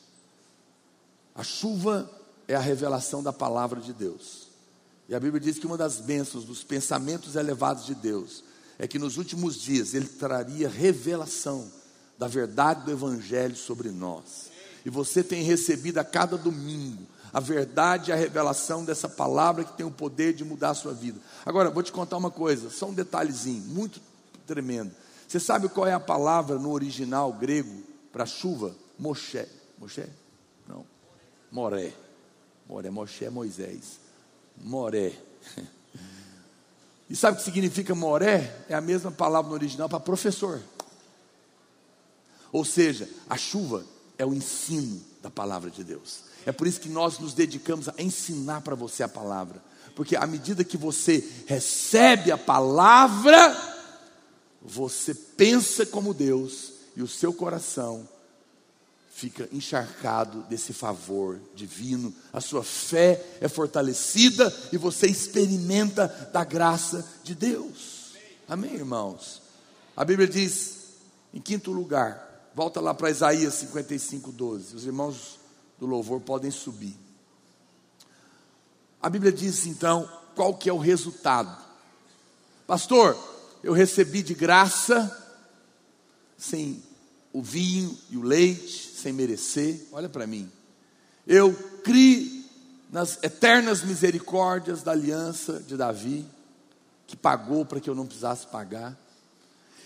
A chuva é a revelação da palavra de Deus. E a Bíblia diz que uma das bênçãos dos pensamentos elevados de Deus é que nos últimos dias Ele traria revelação da verdade do Evangelho sobre nós. E você tem recebido a cada domingo a verdade e a revelação dessa palavra que tem o poder de mudar a sua vida. Agora, vou te contar uma coisa, só um detalhezinho, muito tremendo. Você sabe qual é a palavra no original grego para chuva? Moshe. Moshe? Não. Moré. Moré, Moshe é Moisés. Moré. E sabe o que significa moré? É a mesma palavra no original para professor. Ou seja, a chuva é o ensino da palavra de Deus. É por isso que nós nos dedicamos a ensinar para você a palavra. Porque à medida que você recebe a palavra, você pensa como Deus e o seu coração fica encharcado desse favor divino, a sua fé é fortalecida e você experimenta da graça de Deus. Amém, irmãos? A Bíblia diz, em quinto lugar, volta lá para Isaías 55, 12. Os irmãos do louvor podem subir. A Bíblia diz então qual que é o resultado. Pastor, eu recebi de graça, sem o vinho e o leite, sem merecer. Olha para mim. Eu criei nas eternas misericórdias da aliança de Davi, que pagou para que eu não precisasse pagar.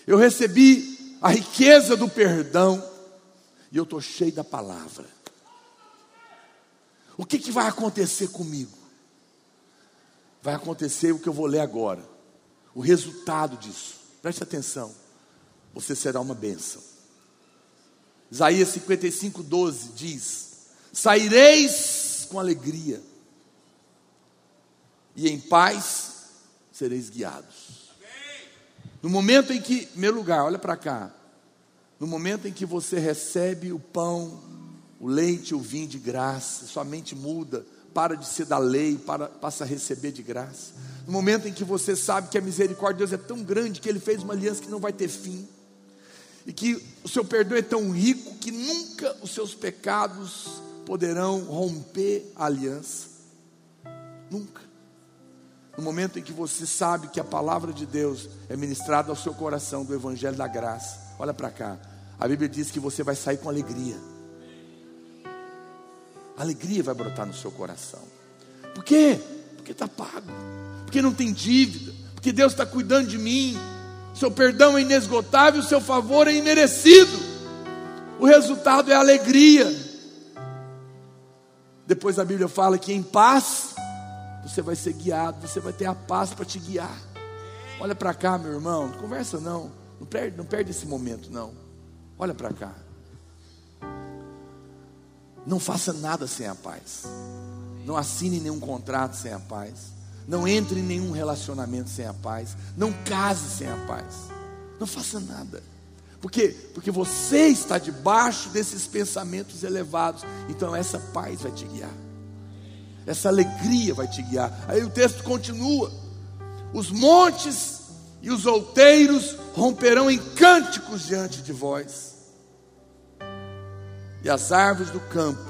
Eu recebi a riqueza do perdão e eu estou cheio da palavra. O que, que vai acontecer comigo? Vai acontecer o que eu vou ler agora. O resultado disso. Preste atenção. Você será uma bênção. Isaías 55, 12 diz: Saireis com alegria, e em paz sereis guiados. No momento em que, meu lugar, olha para cá, no momento em que você recebe o pão, o leite, o vinho de graça, sua mente muda, para de ser da lei, para, passa a receber de graça. No momento em que você sabe que a misericórdia de Deus é tão grande que Ele fez uma aliança que não vai ter fim e que o seu perdão é tão rico que nunca os seus pecados poderão romper a aliança. Nunca. No momento em que você sabe que a palavra de Deus é ministrada ao seu coração do Evangelho da Graça, olha para cá. A Bíblia diz que você vai sair com alegria. alegria vai brotar no seu coração. Por quê? Porque está pago. Porque não tem dívida. Porque Deus está cuidando de mim seu perdão é inesgotável, seu favor é imerecido. O resultado é alegria. Depois a Bíblia fala que em paz você vai ser guiado, você vai ter a paz para te guiar. Olha para cá, meu irmão, não conversa não. Não perde, não perde esse momento não. Olha para cá. Não faça nada sem a paz. Não assine nenhum contrato sem a paz. Não entre em nenhum relacionamento sem a paz. Não case sem a paz. Não faça nada. Por quê? Porque você está debaixo desses pensamentos elevados. Então essa paz vai te guiar. Essa alegria vai te guiar. Aí o texto continua. Os montes e os outeiros romperão em cânticos diante de vós. E as árvores do campo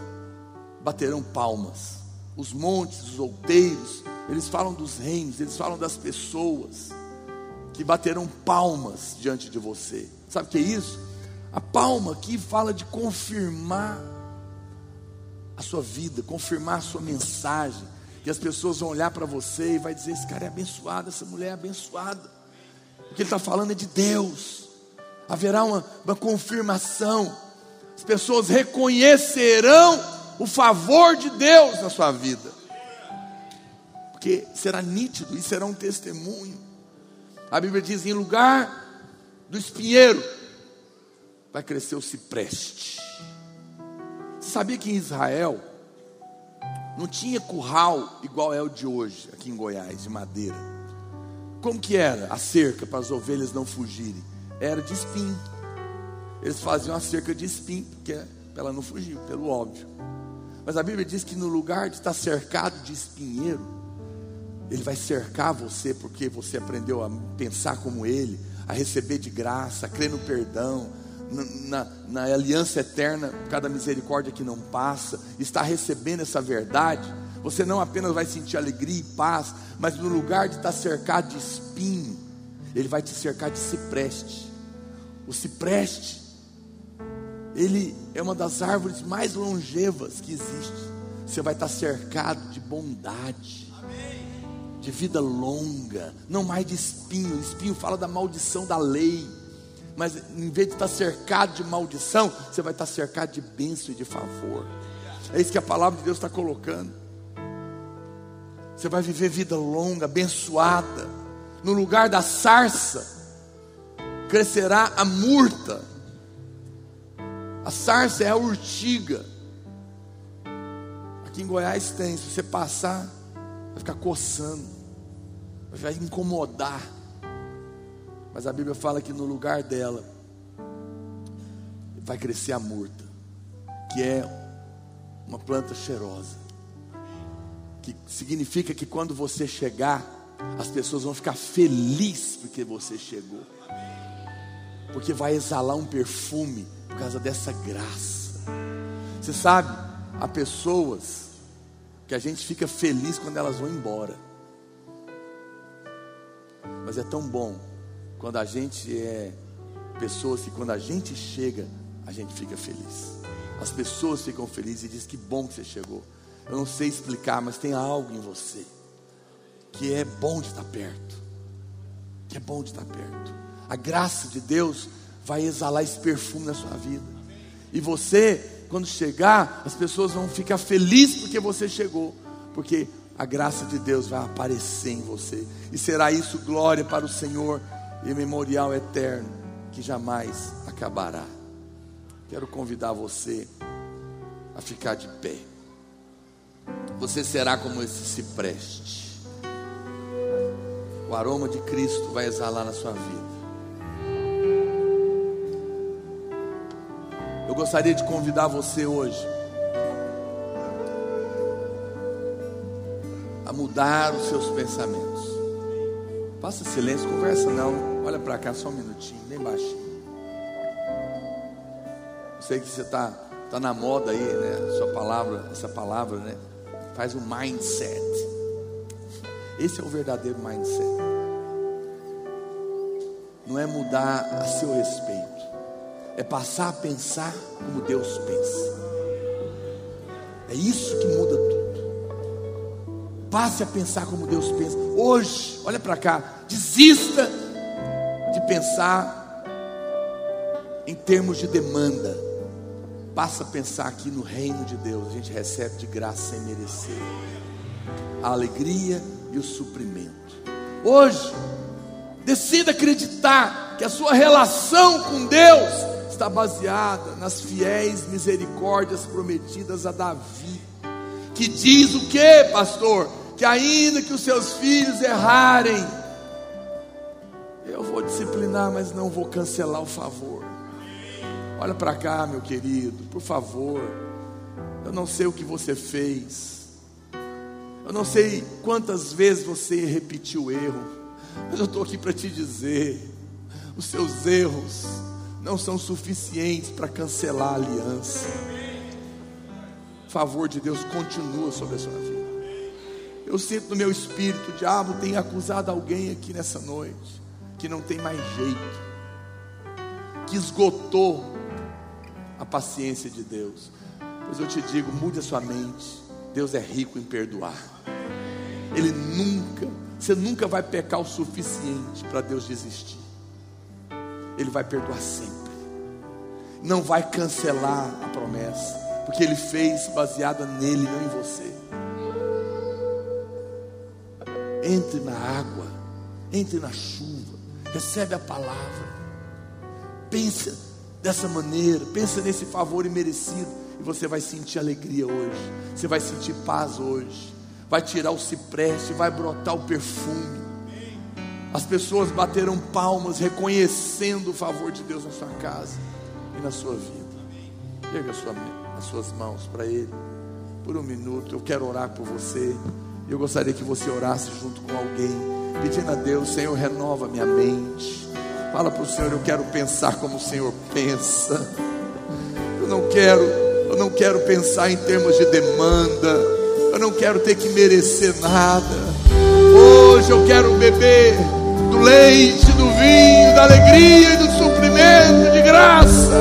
baterão palmas. Os montes, os outeiros, eles falam dos reinos, eles falam das pessoas que baterão palmas diante de você. Sabe o que é isso? A palma aqui fala de confirmar a sua vida, confirmar a sua mensagem. Que as pessoas vão olhar para você e vai dizer: esse cara é abençoado, essa mulher é abençoada. O que ele está falando é de Deus. Haverá uma, uma confirmação. As pessoas reconhecerão o favor de Deus na sua vida. Porque será nítido e será um testemunho. A Bíblia diz: em lugar do espinheiro, vai crescer o cipreste. Você sabia que em Israel não tinha curral igual é o de hoje, aqui em Goiás, de madeira. Como que era a cerca para as ovelhas não fugirem? Era de espinho. Eles faziam a cerca de espinho, porque é ela não fugir, pelo óbvio. Mas a Bíblia diz que no lugar de estar cercado de espinheiro, ele vai cercar você porque você aprendeu a pensar como Ele, a receber de graça, a crer no perdão, na, na, aliança eterna, cada misericórdia que não passa, está recebendo essa verdade. Você não apenas vai sentir alegria e paz, mas no lugar de estar cercado de espinho, Ele vai te cercar de cipreste. O cipreste, ele é uma das árvores mais longevas que existe. Você vai estar cercado de bondade de vida longa, não mais de espinho. Espinho fala da maldição da lei. Mas em vez de estar cercado de maldição, você vai estar cercado de bênção e de favor. É isso que a palavra de Deus está colocando. Você vai viver vida longa, abençoada. No lugar da sarça, crescerá a murta. A sarça é a urtiga. Aqui em Goiás tem, se você passar, vai ficar coçando vai incomodar. Mas a Bíblia fala que no lugar dela vai crescer a murta, que é uma planta cheirosa. Que significa que quando você chegar, as pessoas vão ficar felizes porque você chegou. Porque vai exalar um perfume por causa dessa graça. Você sabe, há pessoas que a gente fica feliz quando elas vão embora. Mas é tão bom quando a gente é pessoas que quando a gente chega, a gente fica feliz. As pessoas ficam felizes e dizem que bom que você chegou. Eu não sei explicar, mas tem algo em você que é bom de estar perto. Que é bom de estar perto. A graça de Deus vai exalar esse perfume na sua vida. E você, quando chegar, as pessoas vão ficar felizes porque você chegou. Porque a graça de Deus vai aparecer em você, e será isso glória para o Senhor e memorial eterno que jamais acabará. Quero convidar você a ficar de pé. Você será como esse cipreste. O aroma de Cristo vai exalar na sua vida. Eu gostaria de convidar você hoje mudar os seus pensamentos. Faça silêncio, conversa não. Olha para cá só um minutinho, bem baixinho. Eu sei que você está tá na moda aí, né? Sua palavra, essa palavra, né? Faz um mindset. Esse é o verdadeiro mindset. Não é mudar a seu respeito, é passar a pensar como Deus pensa. É isso que muda tudo. Passe a pensar como Deus pensa. Hoje, olha para cá, desista de pensar em termos de demanda. Passa a pensar aqui no reino de Deus. A gente recebe de graça sem merecer. A alegria e o suprimento. Hoje, decida acreditar que a sua relação com Deus está baseada nas fiéis misericórdias prometidas a Davi, que diz o que, pastor? Que ainda que os seus filhos errarem, eu vou disciplinar, mas não vou cancelar o favor. Olha para cá, meu querido, por favor. Eu não sei o que você fez. Eu não sei quantas vezes você repetiu o erro. Mas eu estou aqui para te dizer: os seus erros não são suficientes para cancelar a aliança. O favor de Deus continua sobre a sua vida. Eu sinto no meu espírito, o diabo tem acusado alguém aqui nessa noite que não tem mais jeito, que esgotou a paciência de Deus. Pois eu te digo, mude a sua mente. Deus é rico em perdoar. Ele nunca, você nunca vai pecar o suficiente para Deus desistir. Ele vai perdoar sempre. Não vai cancelar a promessa, porque ele fez baseada nele, não em você. Entre na água, entre na chuva, recebe a palavra. Pensa dessa maneira, pensa nesse favor imerecido e você vai sentir alegria hoje. Você vai sentir paz hoje. Vai tirar o cipreste, vai brotar o perfume. As pessoas baterão palmas reconhecendo o favor de Deus na sua casa e na sua vida. Pega sua, as suas mãos para Ele por um minuto. Eu quero orar por você. Eu gostaria que você orasse junto com alguém pedindo a Deus, Senhor, renova minha mente. Fala para o Senhor, eu quero pensar como o Senhor pensa. Eu não quero, eu não quero pensar em termos de demanda. Eu não quero ter que merecer nada. Hoje eu quero beber do leite, do vinho, da alegria e do suprimento de graça,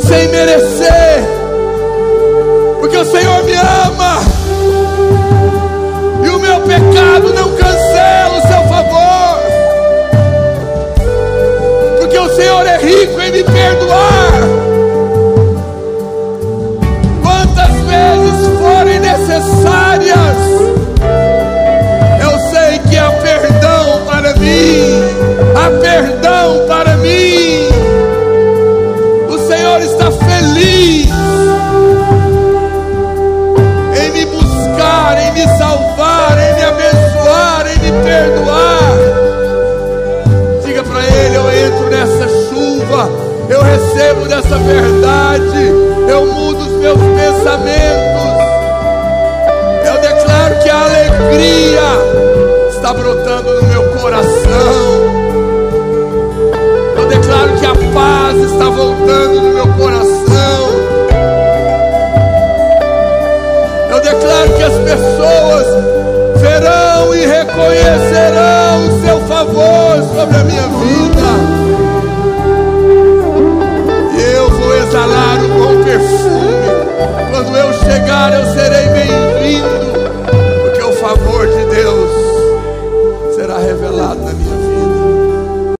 sem merecer, porque o Senhor me ama pecado não cancela o seu favor, porque o Senhor é rico em me perdoar. Quantas vezes forem necessárias, eu sei que há perdão para mim, há perdão para eu recebo dessa verdade, eu mudo os meus pensamentos. Eu declaro que a alegria está brotando no meu coração. Eu declaro que a paz está voltando no meu coração. Eu declaro que as pessoas verão e reconhecerão o seu favor sobre a minha vida. exalaram com perfume. Quando eu chegar, eu serei bem-vindo, porque o favor de Deus será revelado na minha